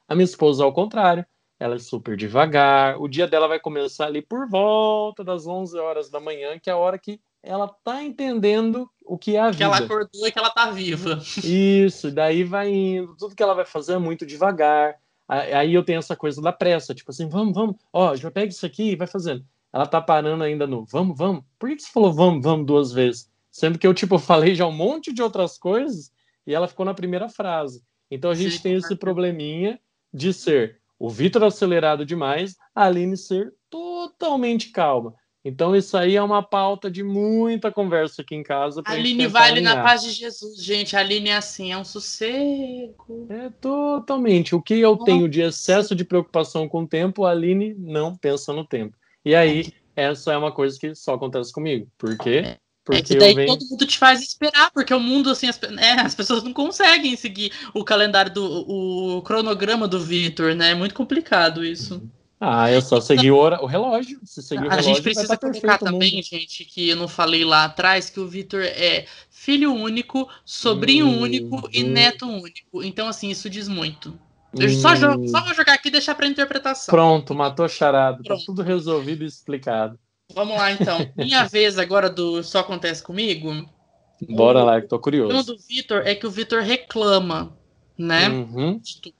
A minha esposa, ao contrário, ela é super devagar. O dia dela vai começar ali por volta das 11 horas da manhã, que é a hora que ela tá entendendo o que é a que vida. Que ela acordou e que ela tá viva. Isso, daí vai indo. Tudo que ela vai fazer é muito devagar. Aí eu tenho essa coisa da pressa, tipo assim, vamos, vamos, ó, já pega isso aqui e vai fazendo. Ela tá parando ainda no vamos, vamos. Por que, você falou vamos, vamos duas vezes? Sendo que eu, tipo, falei já um monte de outras coisas e ela ficou na primeira frase. Então a gente Sim, tem esse probleminha de ser o Vitor acelerado demais, a Aline ser totalmente calma. Então, isso aí é uma pauta de muita conversa aqui em casa. A Aline vale na paz de Jesus, gente. A Aline é assim, é um sossego. É totalmente. O que eu Nossa. tenho de excesso de preocupação com o tempo, a Aline não pensa no tempo. E aí, essa é uma coisa que só acontece comigo. Por quê? É. Porque é que daí venho... todo mundo te faz esperar, porque o mundo, assim, as, né, as pessoas não conseguem seguir o calendário do o cronograma do Vitor, né? É muito complicado isso. Uhum. Ah, eu só segui o, o relógio. Se seguir o relógio, a gente precisa colocar também, gente, que eu não falei lá atrás, que o Vitor é filho único, sobrinho hum, único e neto único. Então, assim, isso diz muito. Eu hum. só, jogo, só vou jogar aqui e deixar para interpretação. Pronto, matou charado. Tá Pronto. Tá tudo resolvido e explicado. Vamos lá, então. Minha vez agora do Só Acontece Comigo. Bora o, lá, que tô curioso. O do Vitor é que o Vitor reclama, né? Uhum. De tudo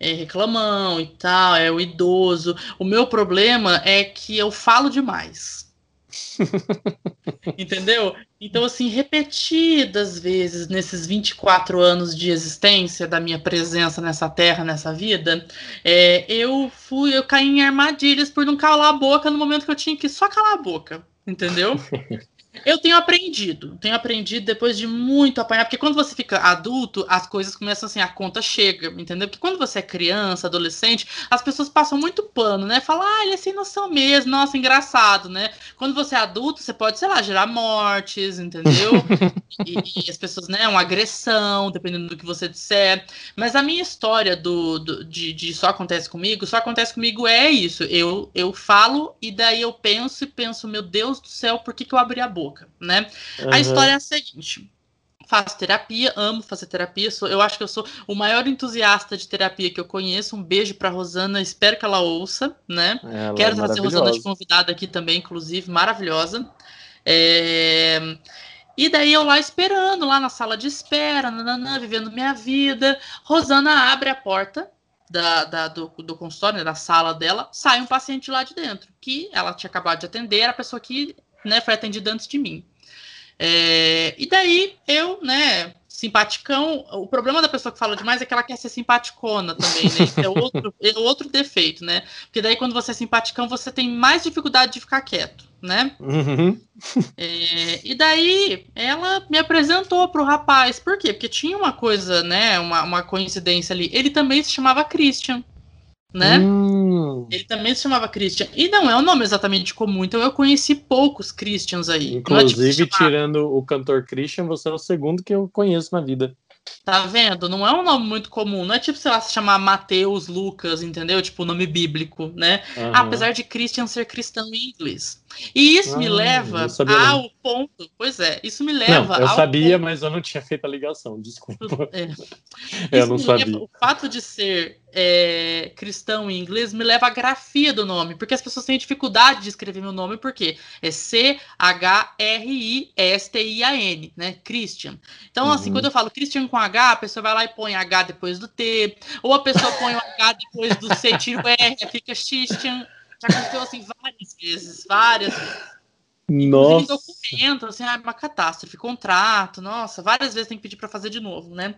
é reclamão e tal, é o idoso. O meu problema é que eu falo demais. Entendeu? Então, assim, repetidas vezes nesses 24 anos de existência da minha presença nessa terra, nessa vida, é, eu fui, eu caí em armadilhas por não calar a boca no momento que eu tinha que só calar a boca. Entendeu? Eu tenho aprendido, tenho aprendido depois de muito apanhar, porque quando você fica adulto, as coisas começam assim, a conta chega, entendeu? Porque quando você é criança, adolescente, as pessoas passam muito pano, né? Falam, ah, ele é sem noção mesmo, nossa, engraçado, né? Quando você é adulto, você pode, sei lá, gerar mortes, entendeu? e, e, as pessoas, né, uma agressão, dependendo do que você disser. Mas a minha história do, do de, de, só acontece comigo, só acontece comigo é isso. Eu, eu falo e daí eu penso e penso, meu Deus do céu, por que, que eu abri a boca? Boca, né? Uhum. A história é a seguinte. Faço terapia, amo fazer terapia. Sou, eu acho que eu sou o maior entusiasta de terapia que eu conheço. Um beijo para Rosana, espero que ela ouça, né? Ela é Quero é trazer a Rosana de convidada aqui também, inclusive, maravilhosa. É... E daí eu lá esperando, lá na sala de espera, nananã, vivendo minha vida. Rosana abre a porta da, da, do, do consultório, né, da sala dela, sai um paciente lá de dentro, que ela tinha acabado de atender, era a pessoa que né, foi atendida antes de mim. É, e daí eu, né, simpaticão. O problema da pessoa que fala demais é que ela quer ser simpaticona também, né? Isso é outro, é outro defeito, né? Porque daí quando você é simpaticão, você tem mais dificuldade de ficar quieto, né? Uhum. É, e daí ela me apresentou pro rapaz. Por quê? Porque tinha uma coisa, né? Uma, uma coincidência ali. Ele também se chamava Christian né? Hum. Ele também se chamava Christian. E não é um nome exatamente comum, então eu conheci poucos Christians aí. Inclusive, é tipo tirando o cantor Christian, você é o segundo que eu conheço na vida. Tá vendo? Não é um nome muito comum. Não é tipo, sei lá, se chamar Mateus, Lucas, entendeu? Tipo, nome bíblico, né? Uhum. Apesar de Christian ser cristão em inglês. E isso ah, me leva ao ponto. Pois é, isso me leva. Não, eu sabia, ponto... mas eu não tinha feito a ligação, desculpa. É. eu não sabia. Leva, o fato de ser é, cristão em inglês me leva à grafia do nome, porque as pessoas têm dificuldade de escrever meu nome, porque é C-H-R-I-S-T-I-A-N, né? Christian. Então, assim, uhum. assim, quando eu falo Christian com H, a pessoa vai lá e põe H depois do T, ou a pessoa põe o H depois do C, tira o R, fica Christian. Já aconteceu assim várias vezes, várias vezes. Nossa. documento, assim, ah, uma catástrofe, contrato, nossa, várias vezes tem que pedir para fazer de novo, né?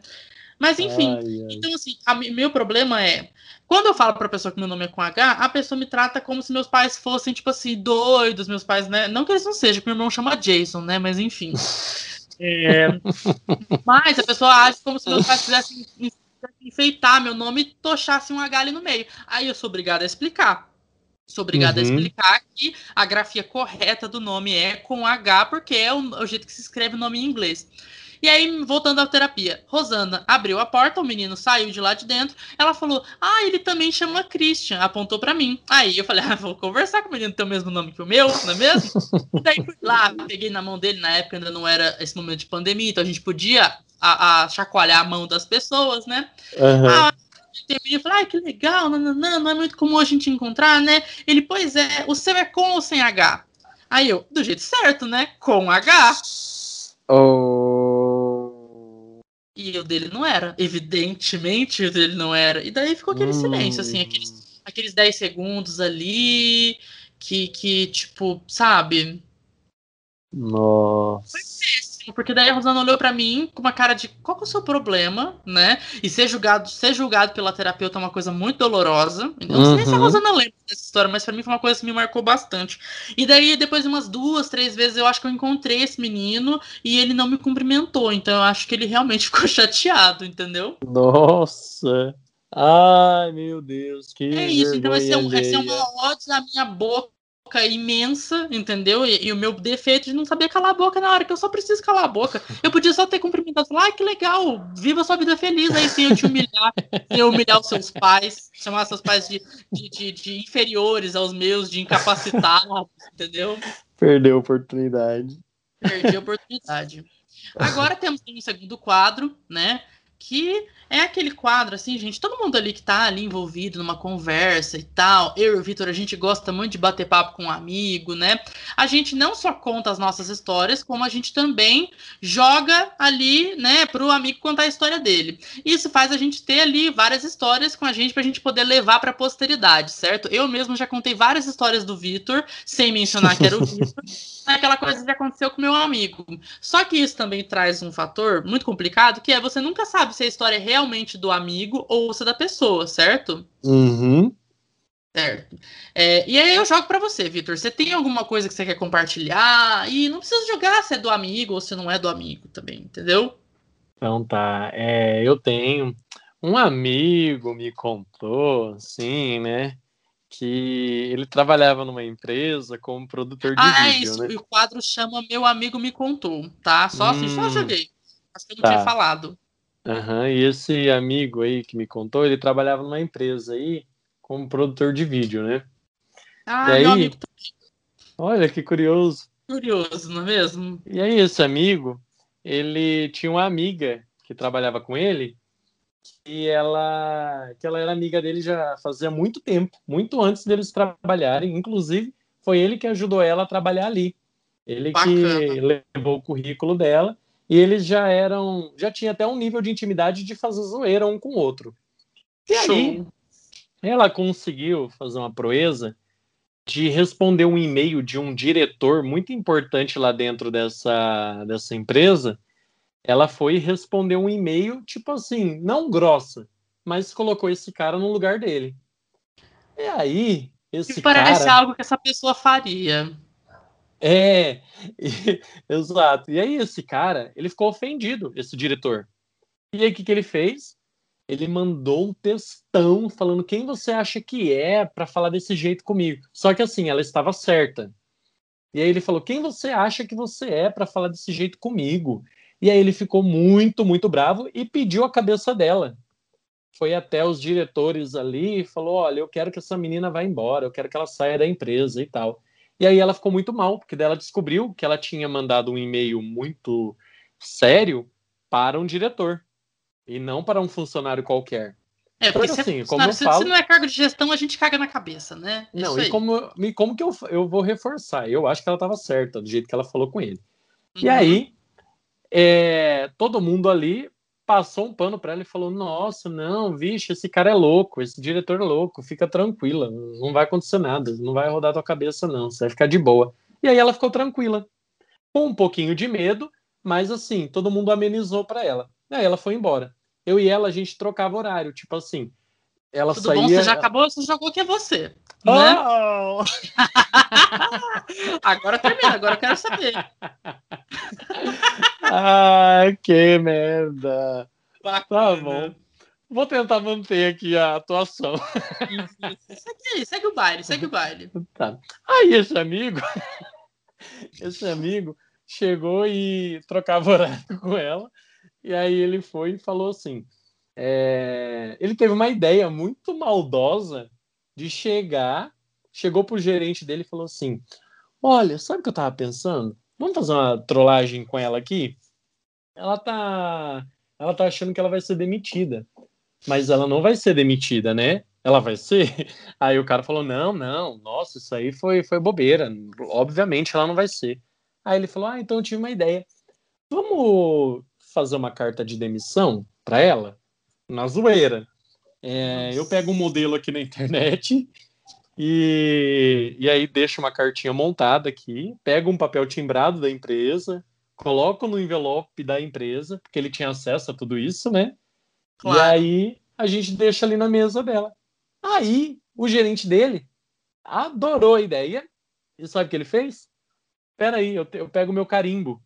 Mas enfim, ai, ai. então assim, a, meu problema é, quando eu falo pra pessoa que meu nome é com H, a pessoa me trata como se meus pais fossem, tipo assim, doidos, meus pais, né? Não que eles não sejam, porque meu irmão chama Jason, né? Mas enfim. É... Mas a pessoa age como se meus pais quisessem enfeitar meu nome e tochassem um H ali no meio. Aí eu sou obrigada a explicar. Sou obrigada uhum. a explicar que a grafia correta do nome é com H, porque é o, o jeito que se escreve o nome em inglês. E aí, voltando à terapia, Rosana abriu a porta, o menino saiu de lá de dentro. Ela falou: Ah, ele também chama Christian. Apontou para mim. Aí eu falei: Ah, vou conversar com o menino, tem o mesmo nome que o meu, não é mesmo? daí fui lá, peguei na mão dele. Na época ainda não era esse momento de pandemia, então a gente podia a, a chacoalhar a mão das pessoas, né? Uhum. Ah, terminei e falei, ah, que legal, não, não, não, não é muito comum a gente encontrar, né? Ele, pois é, o seu é com ou sem H? Aí eu, do jeito certo, né? Com H. Oh. E o dele não era. Evidentemente o dele não era. E daí ficou aquele hum. silêncio, assim, aqueles, aqueles 10 segundos ali, que, que tipo, sabe? Nossa. Foi péssimo, porque daí a Rosana olhou para mim com uma cara de qual é o seu problema, né? E ser julgado, ser julgado pela terapeuta é uma coisa muito dolorosa. Eu não uhum. sei se a uhum. Rosana lembra dessa história, mas para mim foi uma coisa que me marcou bastante. E daí, depois de umas duas, três vezes, eu acho que eu encontrei esse menino e ele não me cumprimentou. Então eu acho que ele realmente ficou chateado, entendeu? Nossa! Ai, meu Deus, que. É isso, então vai ser, um, vai ser uma ódio na minha boca boca imensa, entendeu? E, e, o meu defeito de não saber calar a boca na hora que eu só preciso calar a boca. Eu podia só ter cumprimentado, falar, ah, que legal, viva sua vida feliz aí sem eu te humilhar, sem eu humilhar os seus pais, chamar seus pais de, de, de, de inferiores aos meus, de incapacitados, entendeu? Perdeu a oportunidade. Perdi a oportunidade. Agora temos um segundo quadro, né? Que é aquele quadro, assim, gente, todo mundo ali que tá ali envolvido numa conversa e tal. Eu e o Vitor, a gente gosta muito de bater papo com um amigo, né? A gente não só conta as nossas histórias, como a gente também joga ali, né, pro amigo contar a história dele. Isso faz a gente ter ali várias histórias com a gente pra gente poder levar pra posteridade, certo? Eu mesmo já contei várias histórias do Vitor, sem mencionar que era o Vitor. aquela coisa que aconteceu com meu amigo. Só que isso também traz um fator muito complicado, que é você nunca sabe se a história é real realmente do amigo ou se é da pessoa, certo? Uhum. Certo. É, e aí eu jogo para você, Vitor. Você tem alguma coisa que você quer compartilhar? E não precisa jogar se é do amigo ou se não é do amigo também, entendeu? Então tá. É, eu tenho. Um amigo me contou, sim, né? Que ele trabalhava numa empresa como produtor de ah, vídeo. Ah, isso. Né? o quadro chama Meu Amigo Me Contou, tá? Só assim, hum, só joguei. Acho que eu não tá. tinha falado. Aham, e esse amigo aí que me contou, ele trabalhava numa empresa aí como produtor de vídeo, né? Ah, e aí, meu amigo Olha que curioso. Curioso, não é mesmo? E aí, esse amigo, ele tinha uma amiga que trabalhava com ele, que ela, que ela era amiga dele já fazia muito tempo, muito antes deles trabalharem. Inclusive, foi ele que ajudou ela a trabalhar ali. Ele Bacana. que levou o currículo dela e eles já eram, já tinha até um nível de intimidade de fazer zoeira um com o outro. E Show. aí, ela conseguiu fazer uma proeza de responder um e-mail de um diretor muito importante lá dentro dessa, dessa empresa, ela foi responder um e-mail, tipo assim, não grossa, mas colocou esse cara no lugar dele. E aí, esse que parece cara... algo que essa pessoa faria. É, e, exato. E aí esse cara, ele ficou ofendido, esse diretor. E aí o que, que ele fez? Ele mandou um textão falando quem você acha que é para falar desse jeito comigo. Só que assim, ela estava certa. E aí ele falou: "Quem você acha que você é para falar desse jeito comigo?" E aí ele ficou muito, muito bravo e pediu a cabeça dela. Foi até os diretores ali e falou: Olha, eu quero que essa menina vá embora, eu quero que ela saia da empresa e tal. E aí ela ficou muito mal, porque ela descobriu que ela tinha mandado um e-mail muito sério para um diretor e não para um funcionário qualquer. É, porque então, assim, como eu se, falo... se não é cargo de gestão, a gente caga na cabeça, né? Não, e como, e como que eu, eu vou reforçar? Eu acho que ela estava certa, do jeito que ela falou com ele. Uhum. E aí, é, todo mundo ali passou um pano para ela e falou: Nossa, não, vixe, esse cara é louco, esse diretor é louco, fica tranquila, não vai acontecer nada, não vai rodar tua cabeça, não, você vai ficar de boa. E aí ela ficou tranquila, com um pouquinho de medo, mas assim, todo mundo amenizou para ela. E aí ela foi embora. Eu e ela, a gente trocava horário, tipo assim. Ela Tudo saía... bom, você já acabou, você jogou que é você. Né? Oh! agora termina, agora eu quero saber. Ai, que merda. Bacana. Tá bom. Vou tentar manter aqui a atuação. Segue, segue o baile, segue o baile. Tá. Aí esse amigo, esse amigo chegou e trocava horário com ela. E aí ele foi e falou assim: é... ele teve uma ideia muito maldosa de chegar, chegou pro gerente dele e falou assim: Olha, sabe o que eu tava pensando? Vamos fazer uma trollagem com ela aqui? Ela tá, ela tá achando que ela vai ser demitida, mas ela não vai ser demitida, né? Ela vai ser? Aí o cara falou: Não, não, nossa, isso aí foi, foi bobeira. Obviamente ela não vai ser. Aí ele falou: Ah, então eu tive uma ideia. Vamos fazer uma carta de demissão para ela? Na zoeira. É, eu pego um modelo aqui na internet e, e aí deixo uma cartinha montada aqui, pego um papel timbrado da empresa, coloco no envelope da empresa, porque ele tinha acesso a tudo isso, né? Claro. E aí a gente deixa ali na mesa dela. Aí o gerente dele adorou a ideia e sabe o que ele fez? Espera aí, eu, eu pego meu carimbo.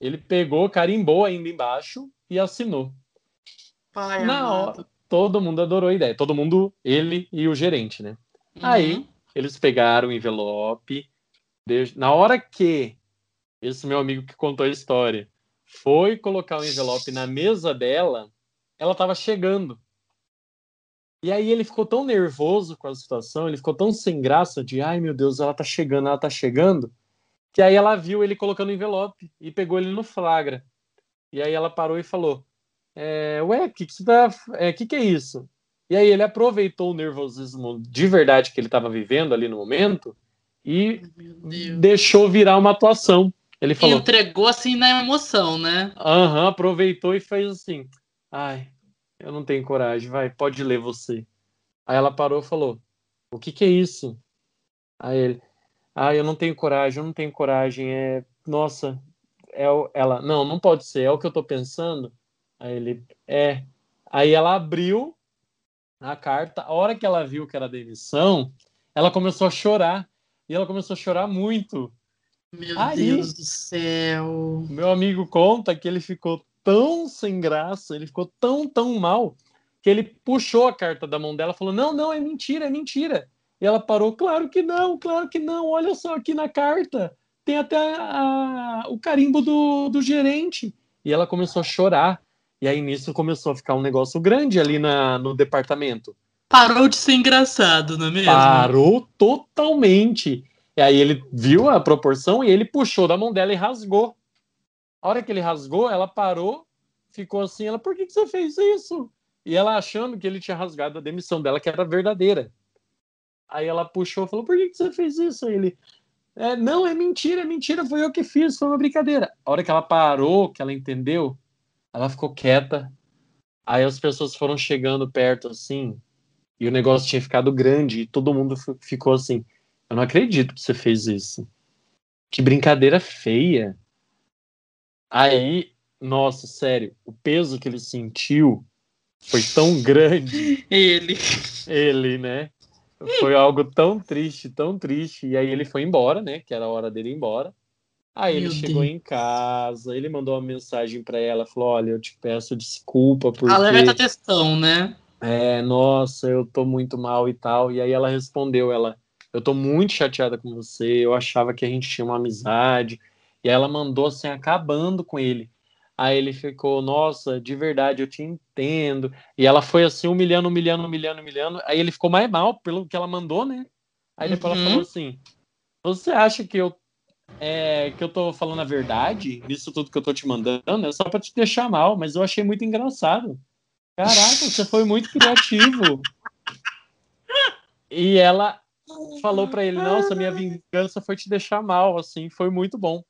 Ele pegou, carimbou ainda embaixo e assinou. Pai na hora, todo mundo adorou a ideia. Todo mundo, ele e o gerente, né? Uhum. Aí, eles pegaram o envelope. Na hora que esse meu amigo que contou a história foi colocar o envelope na mesa dela, ela estava chegando. E aí ele ficou tão nervoso com a situação, ele ficou tão sem graça de, ai meu Deus, ela tá chegando, ela tá chegando, que aí ela viu ele colocando o envelope e pegou ele no flagra. E aí ela parou e falou: é, Ué, o que, que, tá, é, que, que é isso? E aí ele aproveitou o nervosismo de verdade que ele estava vivendo ali no momento e deixou virar uma atuação. Ele falou. E entregou assim na emoção, né? Aham, uhum, aproveitou e fez assim. Ai, eu não tenho coragem, vai, pode ler você. Aí ela parou e falou: O que, que é isso? Aí ele: Ah, eu não tenho coragem, eu não tenho coragem. É, nossa, é ela, não, não pode ser, é o que eu tô pensando. Aí ele, é. Aí ela abriu a carta. A hora que ela viu que era demissão, ela começou a chorar. E ela começou a chorar muito. Meu Aí, Deus do céu. Meu amigo conta que ele ficou tão sem graça, ele ficou tão, tão mal, que ele puxou a carta da mão dela e falou: Não, não, é mentira, é mentira. E ela parou: Claro que não, claro que não. Olha só aqui na carta. Tem até a, a, o carimbo do, do gerente. E ela começou a chorar. E aí nisso começou a ficar um negócio grande ali na, no departamento. Parou de ser engraçado, não é mesmo? Parou totalmente. E aí ele viu a proporção e ele puxou da mão dela e rasgou. A hora que ele rasgou, ela parou, ficou assim, ela, por que, que você fez isso? E ela achando que ele tinha rasgado a demissão dela, que era verdadeira. Aí ela puxou e falou, por que, que você fez isso? Aí ele, é, não, é mentira, é mentira, foi eu que fiz, foi uma brincadeira. A hora que ela parou, que ela entendeu, ela ficou quieta. Aí as pessoas foram chegando perto assim, e o negócio tinha ficado grande, e todo mundo ficou assim: Eu não acredito que você fez isso. Que brincadeira feia. Aí Nossa, sério, o peso que ele sentiu foi tão grande. ele. Ele, né? Foi algo tão triste, tão triste. E aí ele foi embora, né? Que era a hora dele ir embora. Aí Meu ele chegou Deus. em casa, ele mandou uma mensagem para ela, falou: "Olha, eu te peço desculpa porque Alerta textão, né? É, nossa, eu tô muito mal e tal". E aí ela respondeu, ela: "Eu tô muito chateada com você. Eu achava que a gente tinha uma amizade". E ela mandou assim acabando com ele. Aí ele ficou, nossa, de verdade, eu te entendo. E ela foi assim, humilhando, humilhando, humilhando, humilhando. Aí ele ficou mais mal pelo que ela mandou, né? Aí depois uhum. ela falou assim: Você acha que eu é, que eu tô falando a verdade nisso tudo que eu tô te mandando? É só pra te deixar mal, mas eu achei muito engraçado. Caraca, você foi muito criativo. E ela falou para ele: Nossa, minha vingança foi te deixar mal, assim, foi muito bom.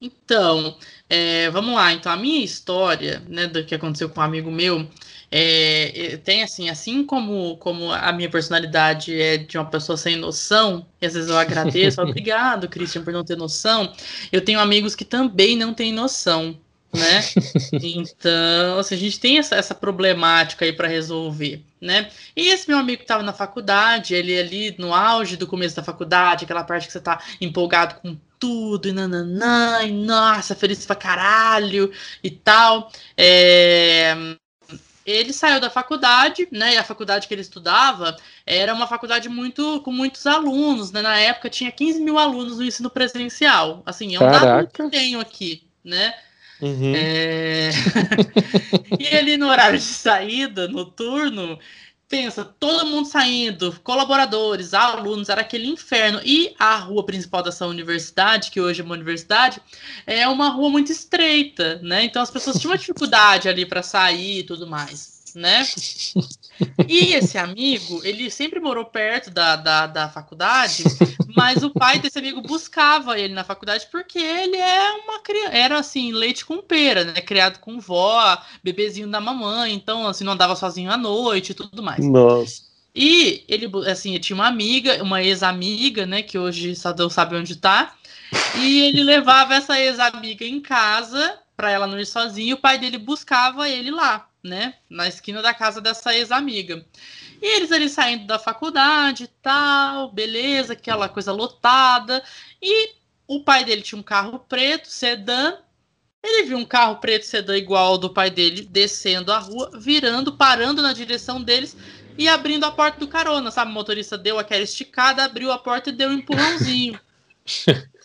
Então, é, vamos lá. Então, a minha história, né, do que aconteceu com um amigo meu, é, tem assim, assim como, como a minha personalidade é de uma pessoa sem noção, e às vezes eu agradeço, obrigado, Christian, por não ter noção, eu tenho amigos que também não têm noção, né? Então, assim, a gente tem essa, essa problemática aí para resolver, né? E esse meu amigo que estava na faculdade, ele ali no auge do começo da faculdade, aquela parte que você está empolgado com tudo, e nananã, e nossa, feliz pra caralho, e tal. É... Ele saiu da faculdade, né? E a faculdade que ele estudava era uma faculdade muito com muitos alunos, né? Na época tinha 15 mil alunos no ensino presencial. Assim, é um dado que eu tenho aqui, né? Uhum. É... e ali no horário de saída, noturno, pensa, todo mundo saindo, colaboradores, alunos, era aquele inferno. E a rua principal dessa universidade, que hoje é uma universidade, é uma rua muito estreita, né? Então as pessoas tinham uma dificuldade ali para sair e tudo mais né? E esse amigo, ele sempre morou perto da, da, da faculdade, mas o pai desse amigo buscava ele na faculdade porque ele é uma criança, era assim, leite com pera, né? Criado com vó, bebezinho da mamãe, então assim, não andava sozinho à noite e tudo mais. Nossa. E ele, assim, tinha uma amiga, uma ex-amiga, né, que hoje só Deus sabe onde tá, e ele levava essa ex-amiga em casa para ela não ir sozinha, e o pai dele buscava ele lá né? Na esquina da casa dessa ex-amiga. E eles ali saindo da faculdade e tal, beleza, aquela coisa lotada. E o pai dele tinha um carro preto, sedã. Ele viu um carro preto sedã igual ao do pai dele descendo a rua, virando, parando na direção deles e abrindo a porta do carona, sabe? O motorista deu aquela esticada, abriu a porta e deu um empurrãozinho.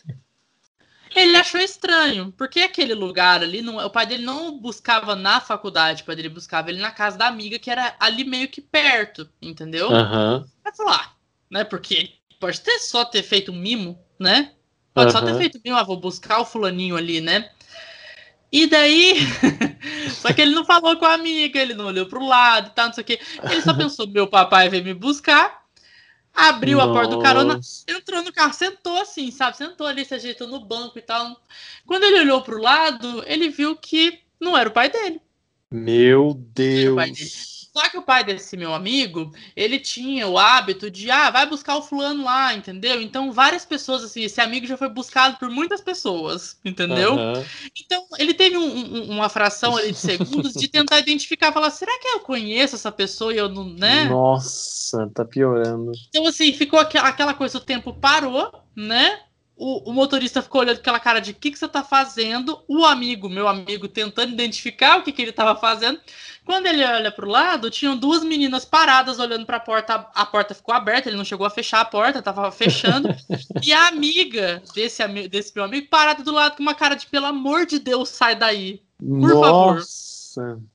Ele achou estranho, porque aquele lugar ali, não, o pai dele não buscava na faculdade, o pai dele buscava ele na casa da amiga, que era ali meio que perto, entendeu? Uhum. Mas lá, né? Porque pode ter só ter feito um mimo, né? Pode uhum. só ter feito um mimo, ah, vou buscar o fulaninho ali, né? E daí, só que ele não falou com a amiga, ele não olhou pro lado e tal, não sei o quê. Ele só pensou, meu papai veio me buscar, Abriu Nossa. a porta do carona, entrou no carro, sentou assim, sabe? Sentou ali, se ajeitou no banco e tal. Quando ele olhou pro lado, ele viu que não era o pai dele. Meu Deus. Só que o pai desse meu amigo, ele tinha o hábito de, ah, vai buscar o fulano lá, entendeu? Então, várias pessoas, assim, esse amigo já foi buscado por muitas pessoas, entendeu? Uhum. Então, ele teve um, um, uma fração ali de segundos de tentar identificar, falar, será que eu conheço essa pessoa e eu não, né? Nossa, tá piorando. Então, assim, ficou aquela coisa, o tempo parou, né? O, o, motorista ficou olhando aquela cara de o que, que você tá fazendo. O amigo, meu amigo, tentando identificar o que, que ele tava fazendo. Quando ele olha pro lado, tinham duas meninas paradas olhando para a porta. A porta ficou aberta, ele não chegou a fechar a porta, tava fechando. e a amiga desse, desse meu amigo parada do lado com uma cara de pelo amor de Deus, sai daí. Por Nossa. favor.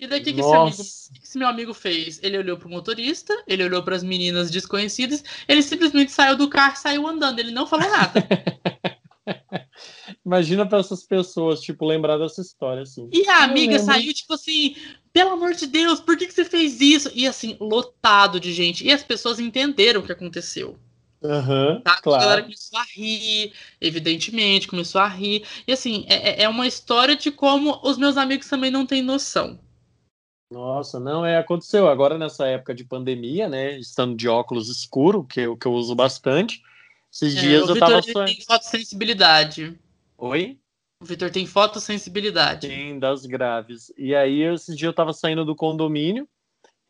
E daí o que, que, esse amigo, que esse meu amigo fez? Ele olhou pro motorista, ele olhou para as meninas desconhecidas, ele simplesmente saiu do carro e saiu andando, ele não falou nada. Imagina para essas pessoas, tipo, lembrar dessa história, assim. E a amiga saiu, tipo assim, pelo amor de Deus, por que, que você fez isso? E assim, lotado de gente. E as pessoas entenderam o que aconteceu. Uhum, tá? claro. A galera começou a rir, evidentemente, começou a rir. E assim, é, é, é uma história de como os meus amigos também não têm noção. Nossa, não, é, aconteceu agora nessa época de pandemia, né? Estando de óculos escuro, que, que eu uso bastante. Esses é, dias eu tava só. tem fotossensibilidade. Oi? O Vitor tem fotossensibilidade. Sim, das graves. E aí, esse dia eu tava saindo do condomínio,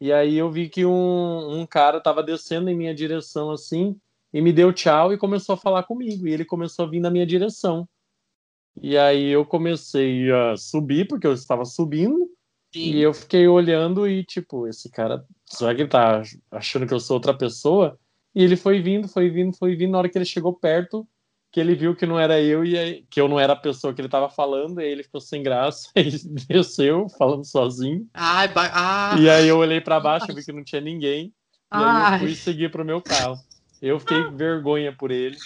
e aí eu vi que um, um cara tava descendo em minha direção assim, e me deu tchau e começou a falar comigo. E ele começou a vir na minha direção. E aí eu comecei a subir, porque eu estava subindo. Sim. E eu fiquei olhando e, tipo, esse cara, será que ele tá achando que eu sou outra pessoa? E ele foi vindo, foi vindo, foi vindo. Na hora que ele chegou perto, que ele viu que não era eu e aí, que eu não era a pessoa que ele estava falando, e ele ficou sem graça e desceu falando sozinho. Ai, ah. E aí eu olhei para baixo, vi que não tinha ninguém. E Ai. aí eu fui seguir pro meu carro. Eu fiquei vergonha por ele,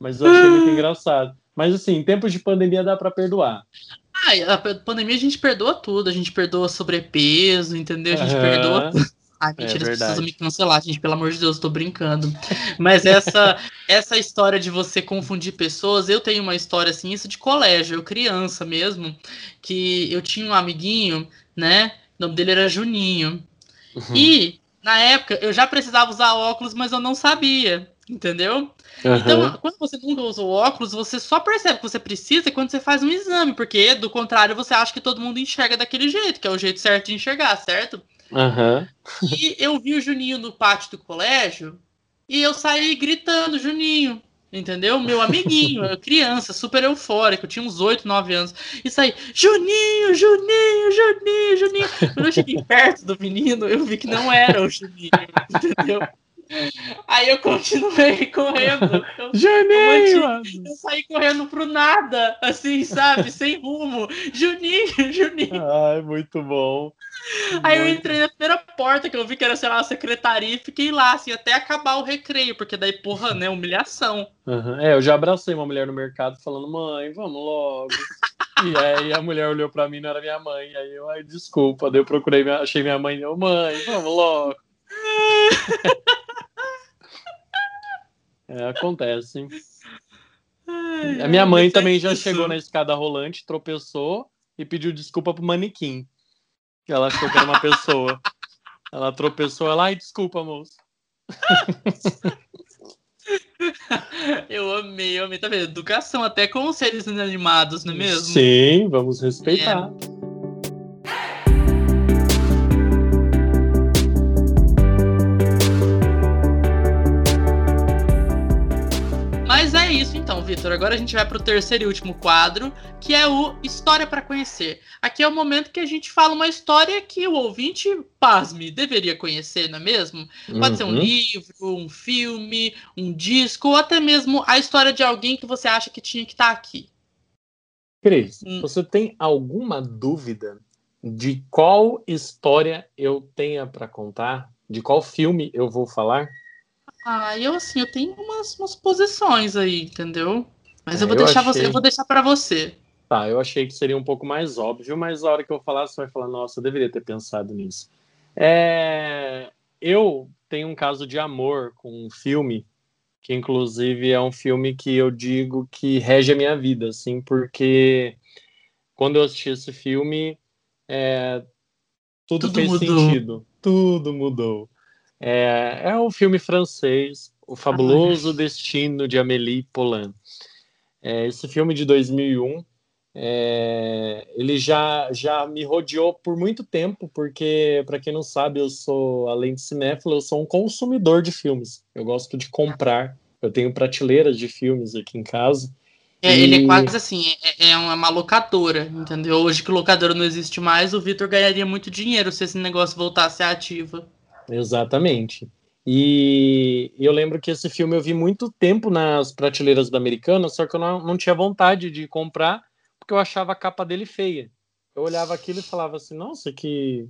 mas eu achei muito engraçado. Mas assim, em tempos de pandemia dá para perdoar. Ah, a pandemia a gente perdoa tudo, a gente perdoa sobrepeso, entendeu? A gente uhum. perdoa Ai, mentira, é as pessoas me cancelar, gente, pelo amor de Deus, tô brincando. Mas essa essa história de você confundir pessoas, eu tenho uma história assim, isso de colégio, eu criança mesmo, que eu tinha um amiguinho, né? O nome dele era Juninho. Uhum. E na época eu já precisava usar óculos, mas eu não sabia, entendeu? Uhum. Então, quando você nunca usou óculos, você só percebe que você precisa quando você faz um exame, porque do contrário você acha que todo mundo enxerga daquele jeito, que é o jeito certo de enxergar, certo? Uhum. E eu vi o Juninho no pátio do colégio e eu saí gritando, Juninho, entendeu? Meu amiguinho, criança, super eufórico, eu tinha uns 8, 9 anos. E saí, Juninho, Juninho, Juninho, Juninho. Quando eu cheguei perto do menino, eu vi que não era o Juninho, entendeu? Aí eu continuei correndo. Eu, Juninho! Eu saí correndo pro nada, assim, sabe? Sem rumo. Juninho, Juninho. Ai, muito bom. Aí eu entrei na primeira porta que eu vi que era, sei lá, a secretaria e fiquei lá, assim, até acabar o recreio, porque daí, porra, né, humilhação. Uhum. É, eu já abracei uma mulher no mercado falando, mãe, vamos logo. e aí a mulher olhou pra mim, não era minha mãe. Aí eu, ai, desculpa. Daí eu procurei, achei minha mãe, eu, mãe, vamos logo. É, acontece. Ai, a minha mãe também já isso. chegou na escada rolante, tropeçou e pediu desculpa pro manequim. Que ela achou que era uma pessoa. Ela tropeçou, ela, ai, desculpa, moço. Eu amei, eu amei. Tá vendo? Educação até com os seres inanimados, não é mesmo? Sim, vamos respeitar. É. Então, Vitor, agora a gente vai para o terceiro e último quadro, que é o História para Conhecer. Aqui é o momento que a gente fala uma história que o ouvinte, pasme, deveria conhecer, não é mesmo? Pode uhum. ser um uhum. livro, um filme, um disco, ou até mesmo a história de alguém que você acha que tinha que estar tá aqui. Cris, hum. você tem alguma dúvida de qual história eu tenha para contar? De qual filme eu vou falar? Ah, eu assim, eu tenho umas, umas posições aí, entendeu? Mas é, eu vou eu deixar achei... você, eu vou deixar para você. Tá, eu achei que seria um pouco mais óbvio, mas a hora que eu falar, você vai falar, nossa, eu deveria ter pensado nisso. É... Eu tenho um caso de amor com um filme, que inclusive é um filme que eu digo que rege a minha vida, assim, porque quando eu assisti esse filme, é... tudo, tudo fez mudou. sentido. Tudo mudou. É, é um filme francês, O Fabuloso ah, Destino de Amélie Poulain. É, esse filme de 2001, é, ele já, já me rodeou por muito tempo, porque, para quem não sabe, eu sou, além de cinéfilo, eu sou um consumidor de filmes. Eu gosto de comprar. Eu tenho prateleiras de filmes aqui em casa. É, e... Ele é quase assim, é, é, uma locadora, entendeu? Hoje que locadora não existe mais, o Vitor ganharia muito dinheiro se esse negócio voltasse ativa. Exatamente. E eu lembro que esse filme eu vi muito tempo nas prateleiras da Americana, só que eu não, não tinha vontade de comprar, porque eu achava a capa dele feia. Eu olhava aquilo e falava assim, nossa, que,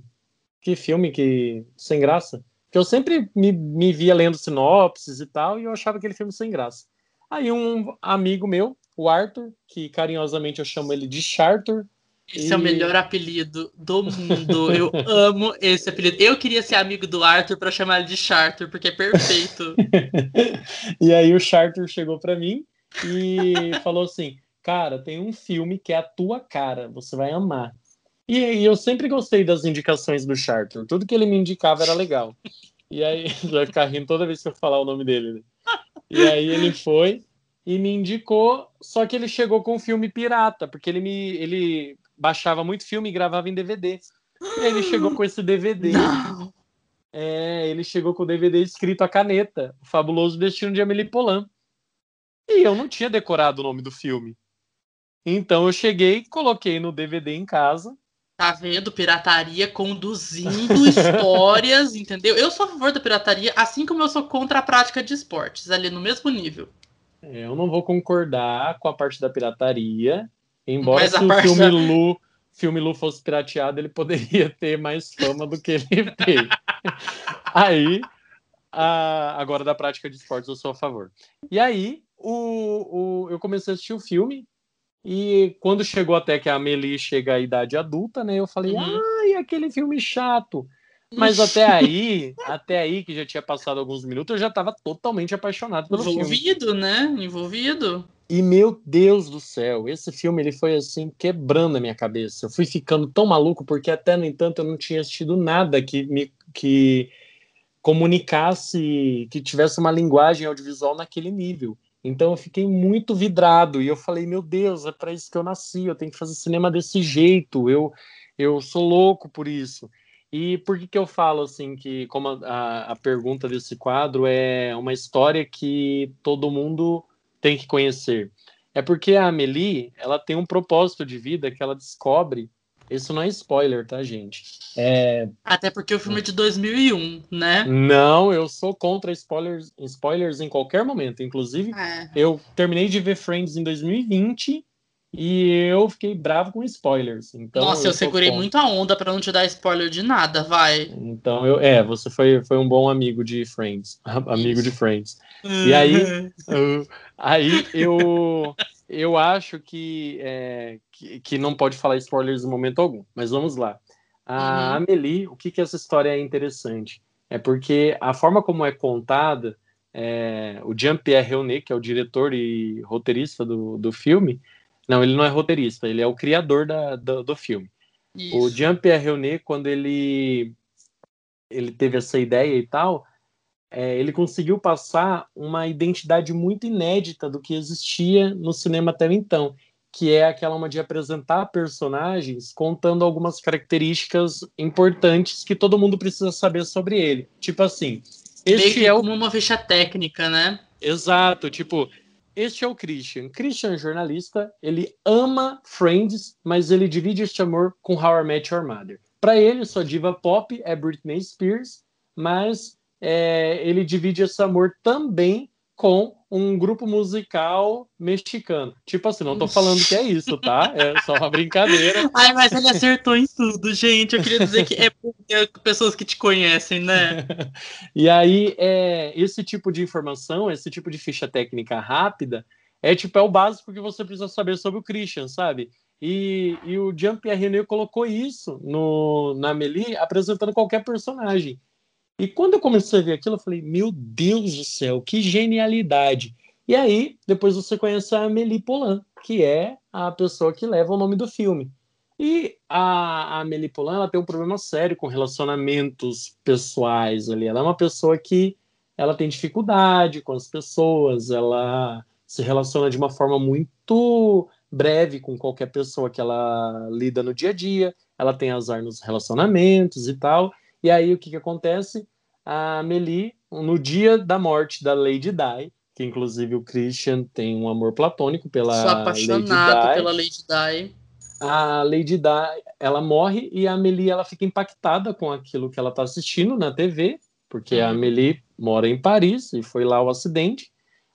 que filme, que sem graça. Que eu sempre me, me via lendo sinopses e tal, e eu achava aquele filme sem graça. Aí um amigo meu, o Arthur, que carinhosamente eu chamo ele de Charter, esse e... é o melhor apelido do mundo. Eu amo esse apelido. Eu queria ser amigo do Arthur para chamar ele de Charter, porque é perfeito. e aí o Charter chegou para mim e falou assim: Cara, tem um filme que é a tua cara, você vai amar. E, e eu sempre gostei das indicações do Charter. Tudo que ele me indicava era legal. E aí, vai ficar rindo toda vez que eu falar o nome dele. Né? E aí ele foi e me indicou, só que ele chegou com um filme pirata, porque ele me ele baixava muito filme e gravava em DVD. E aí ele chegou com esse DVD. Não. É, ele chegou com o DVD escrito a caneta, O Fabuloso Destino de Amélie Poulain. E eu não tinha decorado o nome do filme. Então eu cheguei, coloquei no DVD em casa. Tá vendo? Pirataria conduzindo histórias, entendeu? Eu sou a favor da pirataria, assim como eu sou contra a prática de esportes, ali no mesmo nível. É, eu não vou concordar com a parte da pirataria, embora se o filme da- Lu, filme Lu fosse pirateado, ele poderia ter mais fama do que ele tem. aí, a- agora da prática de esportes, eu sou a favor. E aí, o, o- eu comecei a assistir o filme, e quando chegou até que a Amelie chega à idade adulta, né, eu falei, Uhum. ai, aquele filme chato. Mas até aí, até aí, que já tinha passado alguns minutos, eu já estava totalmente apaixonado pelo filme. Envolvido, né? Envolvido. E meu Deus do céu, esse filme ele foi assim quebrando a minha cabeça. Eu fui ficando tão maluco porque até no entanto eu não tinha assistido nada que me que comunicasse, que tivesse uma linguagem audiovisual naquele nível. Então eu fiquei muito vidrado e eu falei, meu Deus, é para isso que eu nasci, eu tenho que fazer cinema desse jeito. Eu eu sou louco por isso. E por que que eu falo assim que como a, a, pergunta desse quadro é uma história que todo mundo tem que conhecer. É porque a Amelie, ela tem um propósito de vida que ela descobre. Isso não é spoiler, tá, gente? É, Até porque o filme é de 2001, né? não, eu sou contra spoilers, spoilers em qualquer momento. Inclusive, É. eu terminei de ver Friends em 2020 e eu fiquei bravo com spoilers. Então, Nossa, eu, sou segurei contra. muito a onda pra não te dar spoiler de nada, vai. Então, eu, é, você foi, foi um bom amigo de Friends. Amigo de Friends. E aí- Uh, aí eu eu acho que, é, que que não pode falar spoilers em momento algum, mas vamos lá. A Uhum. Amélie, o que que essa história é interessante? É porque a forma como é contada, é, o Jean-Pierre Jeunet, que é o diretor e roteirista do, do filme, não, ele não é roteirista, ele é o criador da, do, do filme. O Isso. Jean-Pierre Jeunet, quando ele, ele teve essa ideia e tal, é, ele conseguiu passar uma identidade muito inédita do que existia no cinema até então, que é aquela uma de apresentar personagens contando algumas características importantes que todo mundo precisa saber sobre ele. Tipo assim, Meio este que é o como uma ficha técnica, né? Exato, tipo, este é o Christian. Christian, jornalista, ele ama Friends, mas ele divide este amor com How I Met Your Mother. Para ele, sua diva pop é Britney Spears, mas é, ele divide esse amor também com um grupo musical mexicano. Tipo assim, não tô falando que é isso, tá? É só uma brincadeira. Ai, mas ele acertou em tudo, gente. Eu queria dizer que é porque pessoas que te conhecem, né? E aí, é, esse tipo de informação, esse tipo de ficha técnica rápida, é tipo é o básico que você precisa saber sobre o Christian, sabe? E, e o Jean-Pierre René colocou isso no, na Amélie, apresentando qualquer personagem. E quando eu comecei a ver aquilo, eu falei, meu Deus do céu, que genialidade! E aí, depois você conhece a Amélie Poulain, que é a pessoa que leva o nome do filme. E a, Amélie Poulain, ela tem um problema sério com relacionamentos pessoais ali. Ela é uma pessoa que ela tem dificuldade com as pessoas, ela se relaciona de uma forma muito breve com qualquer pessoa que ela lida no dia a dia, ela tem azar nos relacionamentos e tal. E aí o que, que acontece? A Amélie, no dia da morte da Lady Di, que inclusive o Christian tem um amor platônico pela Sou apaixonado Lady Di, pela Lady Di. a Lady Di, ela morre e a Amélie ela fica impactada com aquilo que ela está assistindo na TV, porque a Uhum. Amélie mora em Paris e foi lá o acidente.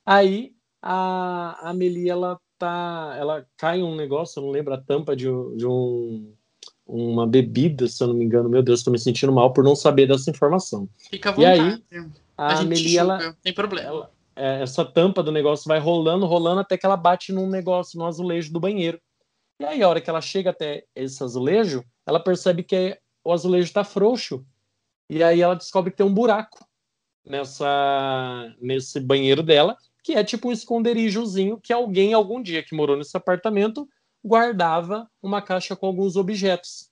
Aí a a Amélie ela tá, ela cai um negócio, eu não lembro a tampa de, de um uma bebida, se eu não me engano. Meu Deus, estou me sentindo mal por não saber dessa informação. Fica à E aí, vontade. A, a julga, ela, tem problema. ela- é, essa tampa do negócio vai rolando, rolando até que ela bate num negócio, num azulejo do banheiro. E aí, a hora que ela chega até esse azulejo, ela percebe que o azulejo está frouxo. E aí ela descobre que tem um buraco nessa nesse banheiro dela, que é tipo um esconderijozinho que alguém algum dia que morou nesse apartamento guardava uma caixa com alguns objetos.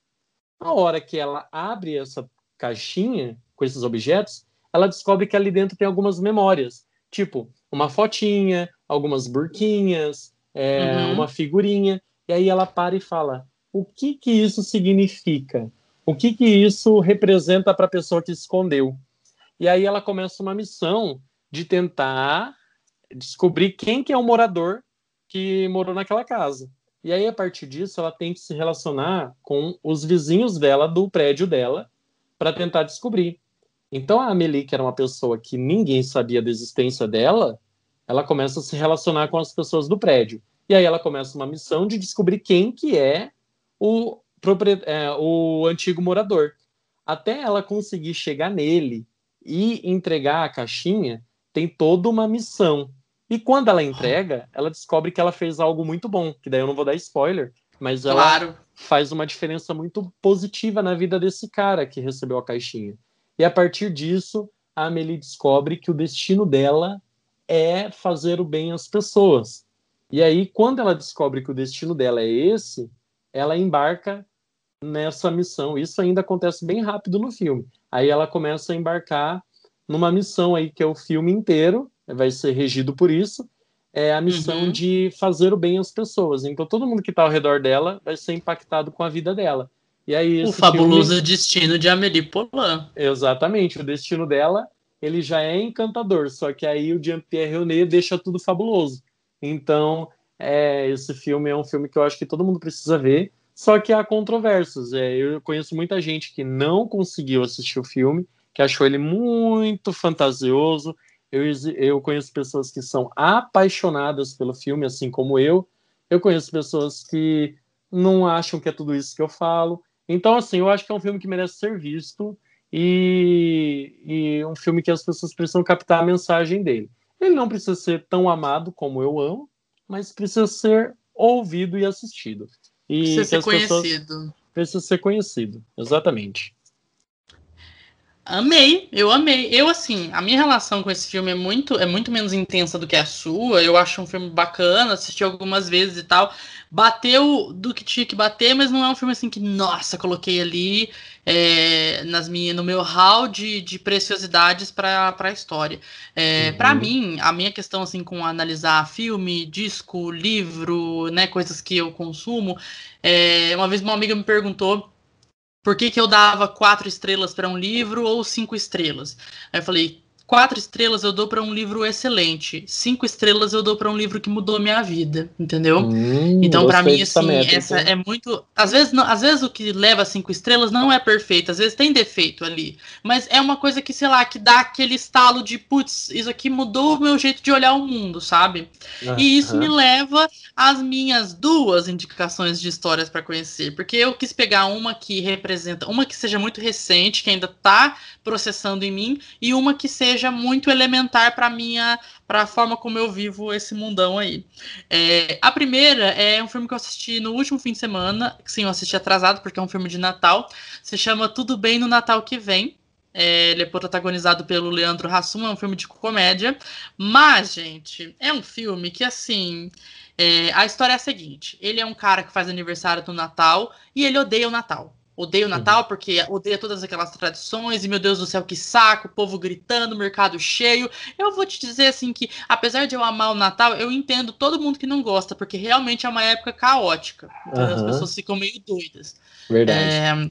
A hora que ela abre essa caixinha com esses objetos, ela descobre que ali dentro tem algumas memórias, tipo uma fotinha algumas burquinhas, é, uhum. uma figurinha, e aí ela para e fala: o que que isso significa? O que que isso representa para a pessoa que escondeu? E aí ela começa uma missão de tentar descobrir quem que é o morador que morou naquela casa. E aí, a partir disso, ela tem que se relacionar com os vizinhos dela, do prédio dela, para tentar descobrir. Então, a Amelie, que era uma pessoa que ninguém sabia da existência dela, ela começa a se relacionar com as pessoas do prédio. E aí ela começa uma missão de descobrir quem que é o, é, o antigo morador. Até ela conseguir chegar nele e entregar a caixinha, tem toda uma missão. E quando ela entrega, ela descobre que ela fez algo muito bom, que daí eu não vou dar spoiler, mas ela claro. faz uma diferença muito positiva na vida desse cara que recebeu a caixinha. E a partir disso, a Amelie descobre que o destino dela é fazer o bem às pessoas. E aí, quando ela descobre que o destino dela é esse, ela embarca nessa missão. Isso ainda acontece bem rápido no filme. Aí ela começa a embarcar numa missão aí que é o filme inteiro, vai ser regido por isso, é a missão uhum. de fazer o bem às pessoas. Então todo mundo que está ao redor dela vai ser impactado com a vida dela. E aí o fabuloso filme... destino de Amélie Poulain. Exatamente, o destino dela ele já é encantador, só que aí o Jean-Pierre Jeunet deixa tudo fabuloso. Então é, esse filme é um filme que eu acho que todo mundo precisa ver. Só que há controvérsias. É, eu conheço muita gente que não conseguiu assistir o filme, que achou ele muito fantasioso, eu, eu conheço pessoas que são apaixonadas pelo filme, assim como eu. Eu conheço pessoas que não acham que é tudo isso que eu falo. Então, assim, eu acho que é um filme que merece ser visto e, e um filme que as pessoas precisam captar a mensagem dele. Ele não precisa ser tão amado como eu amo, mas precisa ser ouvido e assistido. E precisa ser conhecido. Precisa ser conhecido, exatamente. Amei, eu amei. Eu, assim, a minha relação com esse filme é muito, é muito menos intensa do que a sua. Eu acho um filme bacana, assisti algumas vezes e tal. Bateu do que tinha que bater, mas não é um filme assim que, nossa, coloquei ali é, nas minha, no meu hall de, de preciosidades para a história. É, uhum. Para mim, a minha questão assim com analisar filme, disco, livro, né, coisas que eu consumo, é, uma vez uma amiga me perguntou por que, que eu dava quatro estrelas para um livro ou cinco estrelas? Aí eu falei, Quatro estrelas eu dou para um livro excelente. Cinco estrelas eu dou para um livro que mudou minha vida, entendeu? Hum, então, para mim, assim, essa é muito. Às vezes, não, às vezes o que leva cinco estrelas não é perfeito, às vezes tem defeito ali. Mas é uma coisa que, sei lá, que dá aquele estalo de putz, isso aqui mudou o meu jeito de olhar o mundo, sabe? e isso me leva às minhas duas indicações de histórias para conhecer. Porque eu quis pegar uma que representa, uma que seja muito recente, que ainda tá processando em mim, e uma que seja muito elementar para minha para a forma como eu vivo esse mundão aí. É, a primeira é um filme que eu assisti no último fim de semana, sim, eu assisti atrasado porque é um filme de Natal, se chama Tudo Bem no Natal que Vem. É, ele é protagonizado pelo Leandro Hassum, é um filme de comédia. Mas, gente, é um filme que, assim. É, a história é a seguinte: ele é um cara que faz aniversário no Natal e ele odeia o Natal. Odeio o Natal uhum. porque odeia todas aquelas tradições e meu Deus do céu, que saco, o povo gritando, mercado cheio. Eu vou te dizer assim que, apesar de eu amar o Natal, eu entendo todo mundo que não gosta, porque realmente é uma época caótica. Uhum. As pessoas ficam meio doidas. Verdade. É,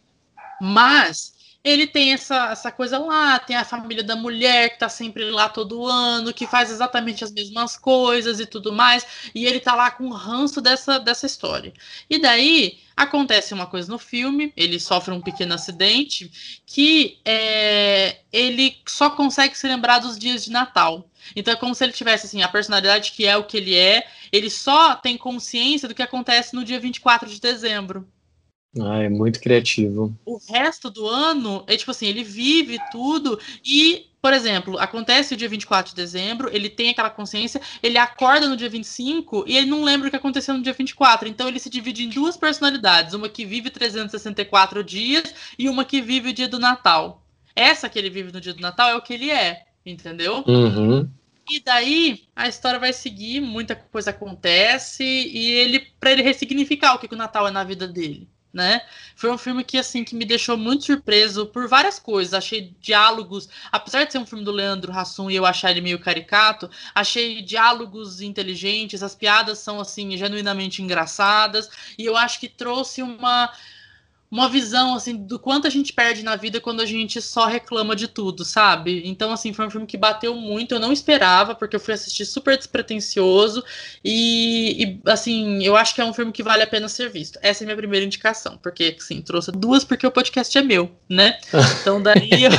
mas ele tem essa, essa coisa lá, tem a família da mulher que tá sempre lá todo ano, que faz exatamente as mesmas coisas e tudo mais, e ele tá lá com o ranço dessa, dessa história. E daí acontece uma coisa no filme, ele sofre um pequeno acidente que é, ele só consegue se lembrar dos dias de Natal. Então é como se ele tivesse assim, a personalidade que é o que ele é, ele só tem consciência do que acontece no dia 24 de dezembro. Ah, é muito criativo. O resto do ano, é tipo assim, ele vive tudo e, por exemplo, acontece o dia 24 de dezembro, ele tem aquela consciência, ele acorda no dia 25 e ele não lembra o que aconteceu no dia 24. Então ele se divide em duas personalidades, uma que vive 364 dias e uma que vive o dia do Natal. Essa que ele vive no dia do Natal é o que ele é, entendeu? Uhum. E daí a história vai seguir, muita coisa acontece e ele para ele ressignificar o que, que o Natal é na vida dele né? Foi um filme que assim que me deixou muito surpreso por várias coisas. Achei diálogos, apesar de ser um filme do Leandro Hassum e eu achar ele meio caricato, achei diálogos inteligentes, as piadas são assim genuinamente engraçadas e eu acho que trouxe uma uma visão assim do quanto a gente perde na vida quando a gente só reclama de tudo, sabe? Então assim, foi um filme que bateu muito, eu não esperava, porque eu fui assistir super despretensioso e, e assim, eu acho que é um filme que vale a pena ser visto. Essa é a minha primeira indicação, porque assim, trouxe duas porque o podcast é meu, né? Então daí eu...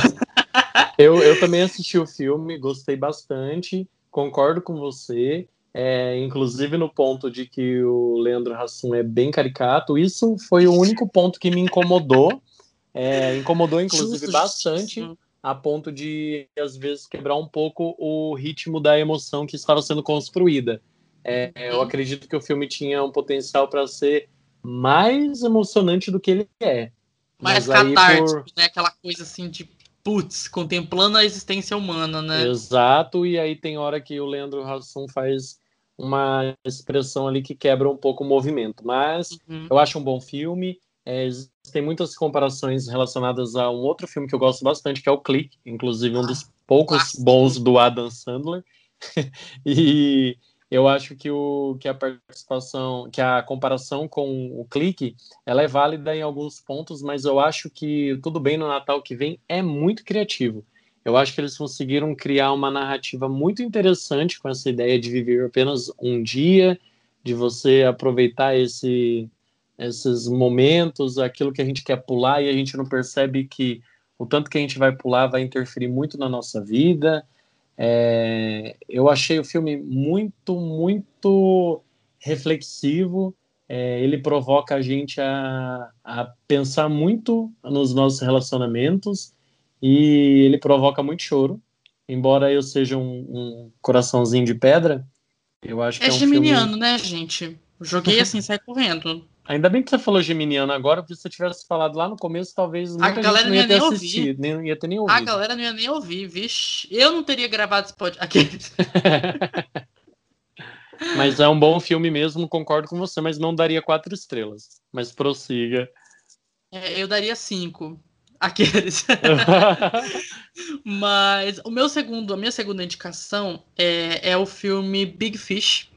eu, eu também assisti o filme, gostei bastante, concordo com você. É, inclusive no ponto de que o Leandro Hassum é bem caricato. Isso foi o único ponto que me incomodou. É, incomodou, inclusive, bastante, a ponto de, às vezes, quebrar um pouco o ritmo da emoção que estava sendo construída. É, eu acredito que o filme tinha um potencial para ser mais emocionante do que ele é. Mais catártico, por... né? Aquela coisa assim de putz, contemplando a existência humana, né? Exato, e aí tem hora que o Leandro Hassum faz uma expressão ali que quebra um pouco o movimento. Mas uhum. eu acho um bom filme. É, tem muitas comparações relacionadas a um outro filme que eu gosto bastante, que é o Click, inclusive um dos poucos bons do Adam Sandler. e eu acho que, o, que a participação, que a comparação com o Clique, ela é válida em alguns pontos, mas eu acho que Tudo Bem no Natal que vem é muito criativo. Eu acho que eles conseguiram criar uma narrativa muito interessante com essa ideia de viver apenas um dia, de você aproveitar esse, esses momentos, aquilo que a gente quer pular e a gente não percebe que o tanto que a gente vai pular vai interferir muito na nossa vida. É, eu achei o filme muito, muito reflexivo. É, ele provoca a gente a, a pensar muito nos nossos relacionamentos e ele provoca muito choro. Embora eu seja um, um coraçãozinho de pedra, eu acho é que é um geminiano, filme... né, gente? Joguei assim, sai correndo. Ainda bem que você falou geminiano agora, porque se você tivesse falado lá no começo, talvez muita a galera não ia, ia ter nem assistido, ouvir. nem ia ter nem ouvido. A galera não ia nem ouvir, vixe. Eu não teria gravado esse podcast. mas é um bom filme mesmo, concordo com você, mas não daria quatro estrelas. Mas prossiga. É, eu daria cinco. Aqueles. Mas o meu segundo, a minha segunda indicação é, é o filme Big Fish,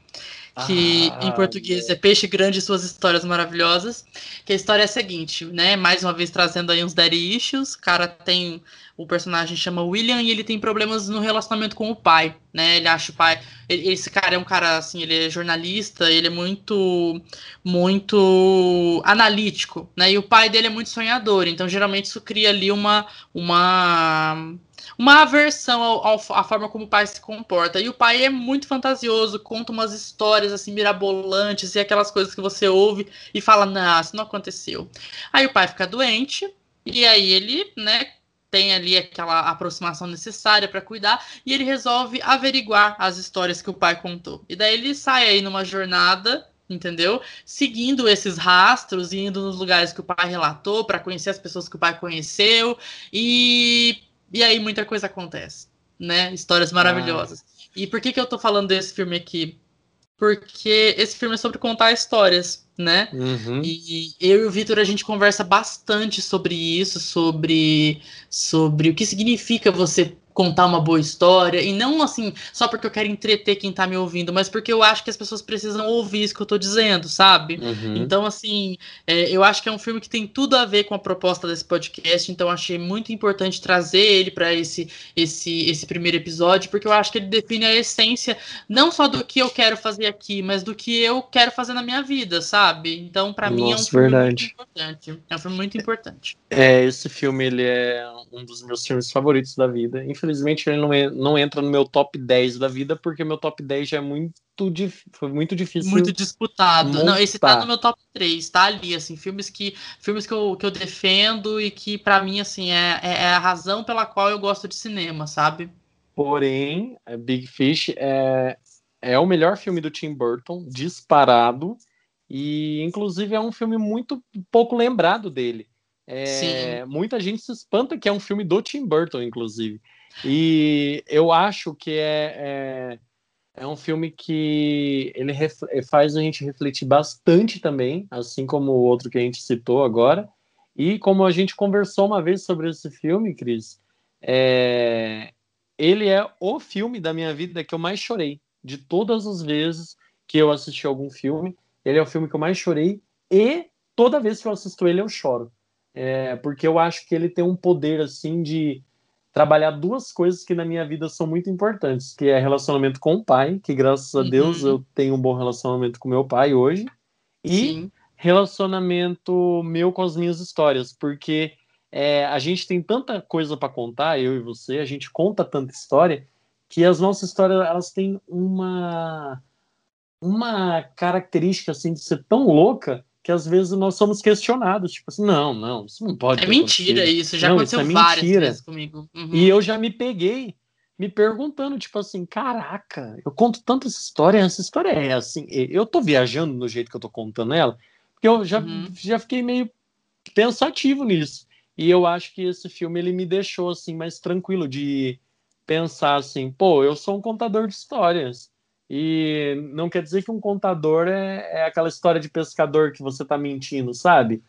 que ah, em português é Peixe Grande e Suas Histórias Maravilhosas. Que a história é a seguinte, né? Mais uma vez trazendo aí uns daddy issues. O cara tem. O personagem chama William e ele tem problemas no relacionamento com o pai, né? Ele acha o pai. Ele, esse cara é um cara, assim, ele é jornalista, ele é muito. Muito analítico, né? E o pai dele é muito sonhador. Então, geralmente, isso cria ali uma. uma uma aversão ao, ao, à forma como o pai se comporta. E o pai é muito fantasioso, conta umas histórias assim mirabolantes e aquelas coisas que você ouve e fala: "Não, isso não aconteceu". Aí o pai fica doente e aí ele, né, tem ali aquela aproximação necessária para cuidar e ele resolve averiguar as histórias que o pai contou. E daí ele sai aí numa jornada entendeu? Seguindo esses rastros indo nos lugares que o pai relatou para conhecer as pessoas que o pai conheceu e e aí muita coisa acontece, né? Histórias maravilhosas. Ah. E por que, que eu tô falando desse filme aqui? Porque esse filme é sobre contar histórias, né? Uhum. E eu e o Vitor a gente conversa bastante sobre isso, sobre, sobre o que significa você contar uma boa história, e não assim, só porque eu quero entreter quem tá me ouvindo, mas porque eu acho que as pessoas precisam ouvir isso que eu tô dizendo, sabe? Uhum. Então, assim, é, eu acho que é um filme que tem tudo a ver com a proposta desse podcast, então achei muito importante trazer ele para esse, esse, esse primeiro episódio, porque eu acho que ele define a essência não só do que eu quero fazer aqui, mas do que eu quero fazer na minha vida, sabe? Então, para mim é um filme verdade. muito importante. É um filme muito importante. É, esse filme, ele é um dos meus filmes favoritos da vida. Infelizmente, ele não, é, não entra no meu top 10 da vida, porque meu top 10 já é muito foi muito difícil. Muito disputado. Montar. Não, esse tá no meu top 3, tá ali, assim, filmes que filmes que eu, que eu defendo e que para mim assim é, é, é, a razão pela qual eu gosto de cinema, sabe? Porém, Big Fish é, é o melhor filme do Tim Burton, disparado, e inclusive é um filme muito pouco lembrado dele. É, muita gente se espanta que é um filme do Tim Burton, inclusive. E eu acho que é, é, É um filme que ele faz a gente refletir bastante também, assim como o outro que a gente citou agora. E como a gente conversou uma vez sobre esse filme, Cris, é... ele é o filme da minha vida que eu mais chorei. De todas as vezes que eu assisti algum filme, ele é o filme que eu mais chorei e toda vez que eu assisto ele eu choro. É... Porque eu acho que ele tem um poder assim de trabalhar duas coisas que na minha vida são muito importantes, que é relacionamento com o pai, que graças a Deus uhum. eu tenho um bom relacionamento com meu pai hoje, e Sim. relacionamento meu com as minhas histórias, porque é, a gente tem tanta coisa para contar, eu e você, a gente conta tanta história, que as nossas histórias elas têm uma uma característica assim de ser tão louca que às vezes nós somos questionados, tipo assim, não, não, isso não pode. É mentira isso, já não, aconteceu isso é várias vezes comigo. Uhum. E eu já me peguei me perguntando, tipo assim, caraca, eu conto tanta essa história, essa história é assim, eu tô viajando no jeito que eu tô contando ela, porque eu já, uhum. já fiquei meio pensativo nisso. E eu acho que esse filme ele me deixou assim mais tranquilo de pensar assim, pô, eu sou um contador de histórias. E não quer dizer que um contador é, é aquela história de pescador que você está mentindo, sabe?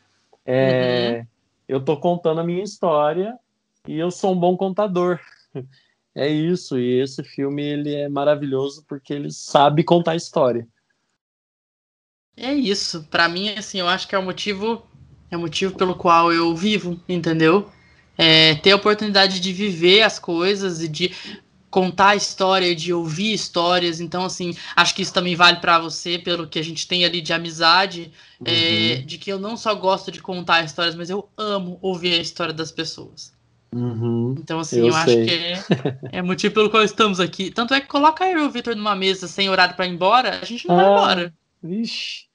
É, uhum. Eu estou contando a minha história e eu sou um bom contador. É isso, e esse filme ele é maravilhoso porque ele sabe contar a história. É isso. Para mim, assim, eu acho que é o motivo é o motivo pelo qual eu vivo, entendeu? É, ter a oportunidade de viver as coisas e de contar a história, de ouvir histórias. Então, assim, acho que isso também vale para você, pelo que a gente tem ali de amizade, é, uhum. é, de que eu não só gosto de contar histórias, mas eu amo ouvir a história das pessoas. Uhum. Então, assim, eu, eu acho que é, é motivo pelo qual estamos aqui. Tanto é que coloca eu e o Victor numa mesa sem horário para ir embora, a gente não ah, vai embora. Vixe.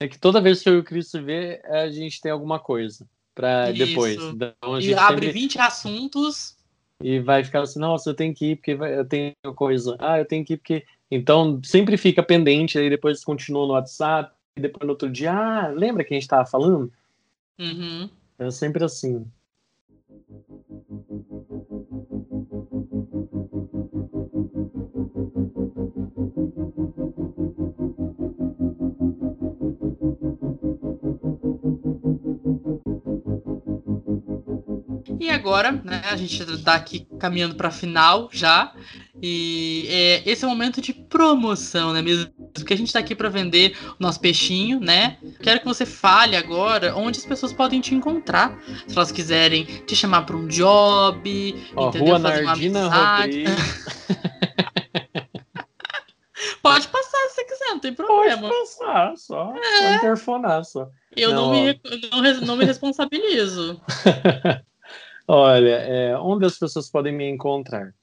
É que toda vez que eu e o Cris se vê, a gente tem alguma coisa para depois. Então, e abre sempre... 20 assuntos e vai ficar assim, nossa, eu tenho que ir porque eu tenho coisa. Ah, eu tenho que ir porque. Então, sempre fica pendente, aí depois continua no WhatsApp, e depois no outro dia, ah, lembra que a gente estava falando? Uhum. É sempre assim. E agora, né, a gente está aqui caminhando para a final já. E é, esse é o momento de promoção, né mesmo? Porque a gente está aqui para vender o nosso peixinho, né? Quero que você fale agora onde as pessoas podem te encontrar. Se elas quiserem te chamar para um job, Ó, entendeu? Rua Fazer Nardina Pode passar se você quiser, não tem problema. Pode passar, só, é. interfonar só. Eu não, não me, não, não me responsabilizo. Olha, é, onde as pessoas podem me encontrar?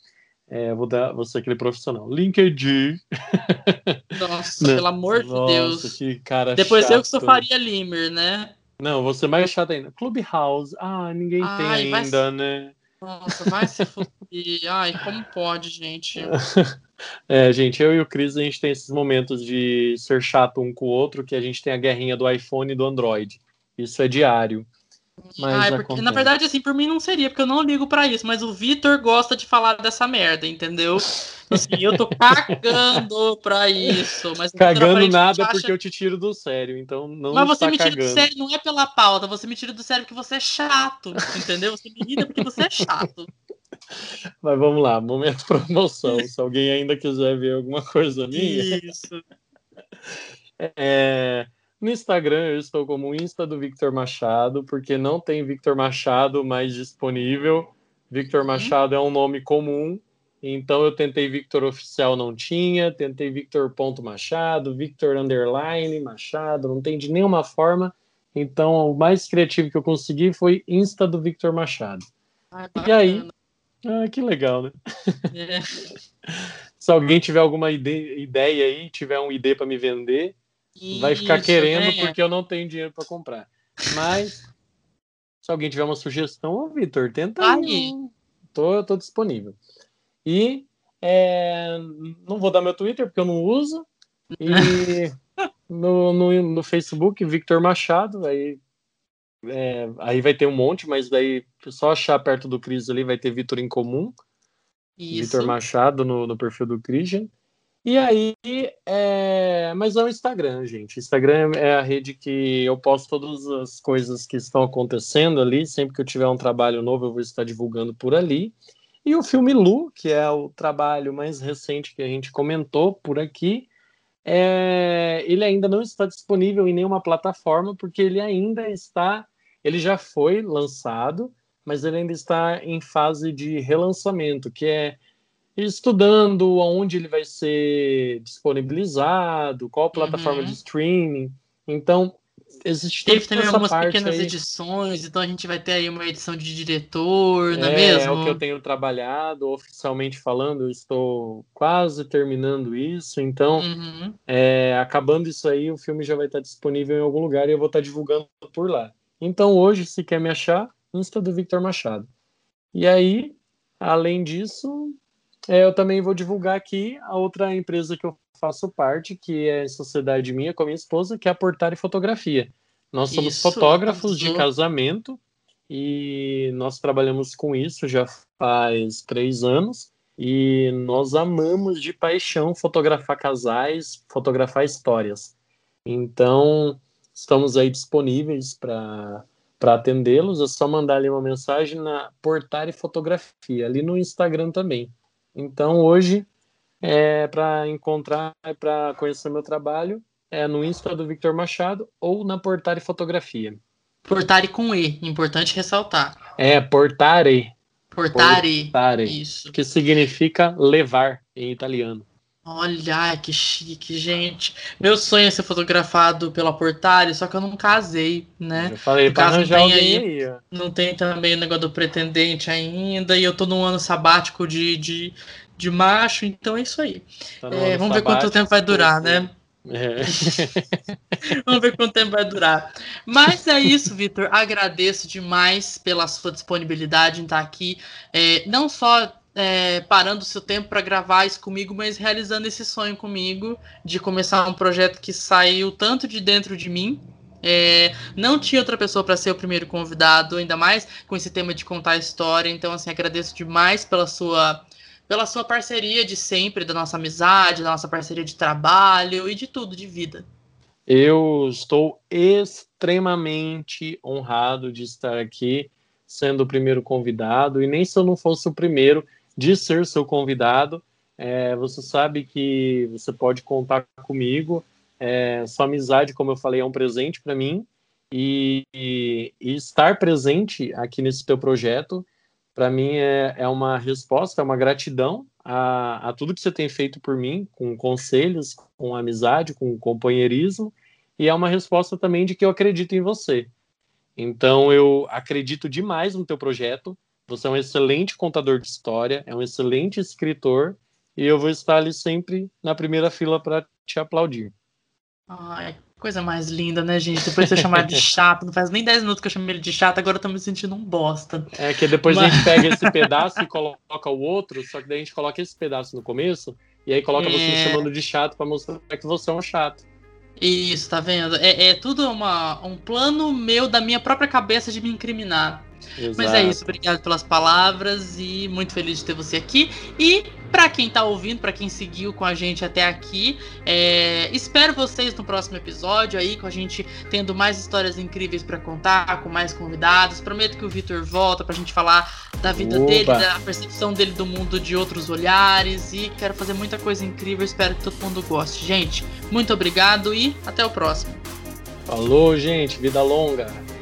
É, vou dar você aquele profissional. LinkedIn. Nossa, pelo amor de Nossa, Deus. Que cara Depois chato. eu que sou Faria Limer, né? Não, você mais chato ainda. Clubhouse. Ah, ninguém Ai, tem ainda, né? Nossa, vai se fuder. Ai, como pode, gente? É, gente, eu e o Cris, a gente tem esses momentos de ser chato um com o outro, que a gente tem a guerrinha do iPhone e do Android. Isso é diário. Mas ah, porque, na verdade, assim, por mim não seria, porque eu não ligo para isso, mas o Vitor gosta de falar dessa merda, entendeu? Assim, eu tô cagando pra isso. Mas cagando nada acha... porque eu te tiro do sério, então não Mas você me tira cagando. do sério não é pela pauta, você me tira do sério porque você é chato, entendeu? Você me irrita porque você é chato. Mas vamos lá, momento promoção. Se alguém ainda quiser ver alguma coisa minha. Isso. É, no Instagram eu estou como Insta do Victor Machado, porque não tem Victor Machado mais disponível. Victor uhum. Machado é um nome comum, então eu tentei Victor Oficial, não tinha, tentei Victor ponto Machado, Victor Underline Machado, não tem de nenhuma forma. Então o mais criativo que eu consegui foi Insta do Victor Machado. Ai, e aí, ah, que legal, né? É. Se alguém tiver alguma ideia, ideia aí, tiver um ID para me vender, isso, vai ficar querendo né? porque eu não tenho dinheiro para comprar. Mas se alguém tiver uma sugestão, ô Vitor, tenta aí. Tô, tô disponível. E é, não vou dar meu Twitter porque eu não uso. E no, no, no Facebook, Victor Machado, aí, é, aí vai ter um monte, mas daí só achar perto do Cris ali vai ter Vitor em comum. Vitor Machado no, no perfil do Christian. E aí, é... mas é o Instagram, gente. Instagram é a rede que eu posto todas as coisas que estão acontecendo ali. Sempre que eu tiver um trabalho novo, eu vou estar divulgando por ali. E o filme Lu, que é o trabalho mais recente que a gente comentou por aqui, é... ele ainda não está disponível em nenhuma plataforma, porque ele ainda está. Ele já foi lançado, mas ele ainda está em fase de relançamento, que é estudando onde ele vai ser disponibilizado, qual plataforma uhum. de streaming. Então, existe Teve também algumas pequenas aí. edições, então a gente vai ter aí uma edição de diretor, não é, é mesmo? É o que eu tenho trabalhado, oficialmente falando, estou quase terminando isso, então, uhum. é, acabando isso aí, o filme já vai estar disponível em algum lugar e eu vou estar divulgando por lá. Então, hoje, se quer me achar, Insta do Victor Machado. E aí, além disso, é, eu também vou divulgar aqui a outra empresa que eu faço parte, que é sociedade minha com a minha esposa, que é a Portare Fotografia. Nós somos isso, fotógrafos de casamento e nós trabalhamos com isso já faz três anos e nós amamos de paixão fotografar casais, fotografar histórias. Então, estamos aí disponíveis para para atendê-los, é só mandar ali uma mensagem na Portare Fotografia, ali no Instagram também. Então hoje, é, para encontrar, para conhecer meu trabalho, é no Insta do Victor Machado ou na Portare Fotografia. Portare com E, importante ressaltar. É, Portare. Portare. Portare. Isso. Que significa levar em italiano. Olha, que chique, gente. Meu sonho é ser fotografado pela Portale, só que eu não casei, né? Eu falei pra arranjar alguém aí, aí Não tem também o negócio do pretendente ainda, e eu tô num ano sabático de, de, de macho, então é isso aí. Tá é, vamos ver quanto tempo vai durar, né? É. Vamos ver quanto tempo vai durar. Mas é isso, Vitor. Agradeço demais pela sua disponibilidade em estar aqui. É, não só é, parando seu tempo para gravar isso comigo, mas realizando esse sonho comigo de começar um projeto que saiu tanto de dentro de mim. É, não tinha outra pessoa para ser o primeiro convidado, ainda mais com esse tema de contar a história. Então, assim, agradeço demais pela sua pela sua parceria de sempre, da nossa amizade, da nossa parceria de trabalho e de tudo, de vida. Eu estou extremamente honrado de estar aqui sendo o primeiro convidado, e nem se eu não fosse o primeiro, de ser seu convidado. É, você sabe que você pode contar comigo. É, sua amizade, como eu falei, é um presente para mim. E, e, e, estar presente aqui nesse teu projeto, para mim, é, é uma resposta, é uma gratidão a, a tudo que você tem feito por mim, com conselhos, com amizade, com companheirismo. E é uma resposta também de que eu acredito em você. Então, eu acredito demais no teu projeto. Você é um excelente contador de história, é um excelente escritor e eu vou estar ali sempre na primeira fila para te aplaudir. Ai, coisa mais linda, né, gente? Depois de você chamar de chato, não faz nem 10 minutos que eu chamei ele de chato, agora eu tô me sentindo um bosta. É que depois Mas... a gente pega esse pedaço e coloca o outro, só que daí a gente coloca esse pedaço no começo e aí coloca é... você me é. chamando de chato para mostrar que você é um chato. Isso, tá vendo? É, é tudo uma, um plano meu da minha própria cabeça de me incriminar. Exato. Mas é isso, obrigado pelas palavras e muito feliz de ter você aqui. E para quem tá ouvindo, para quem seguiu com a gente até aqui, é... espero vocês no próximo episódio aí, com a gente tendo mais histórias incríveis para contar, com mais convidados. Prometo que o Vitor volta pra gente falar da vida Opa. dele, da percepção dele do mundo de outros olhares e quero fazer muita coisa incrível. Espero que todo mundo goste. Gente, muito obrigado e até o próximo. Falou, gente, vida longa.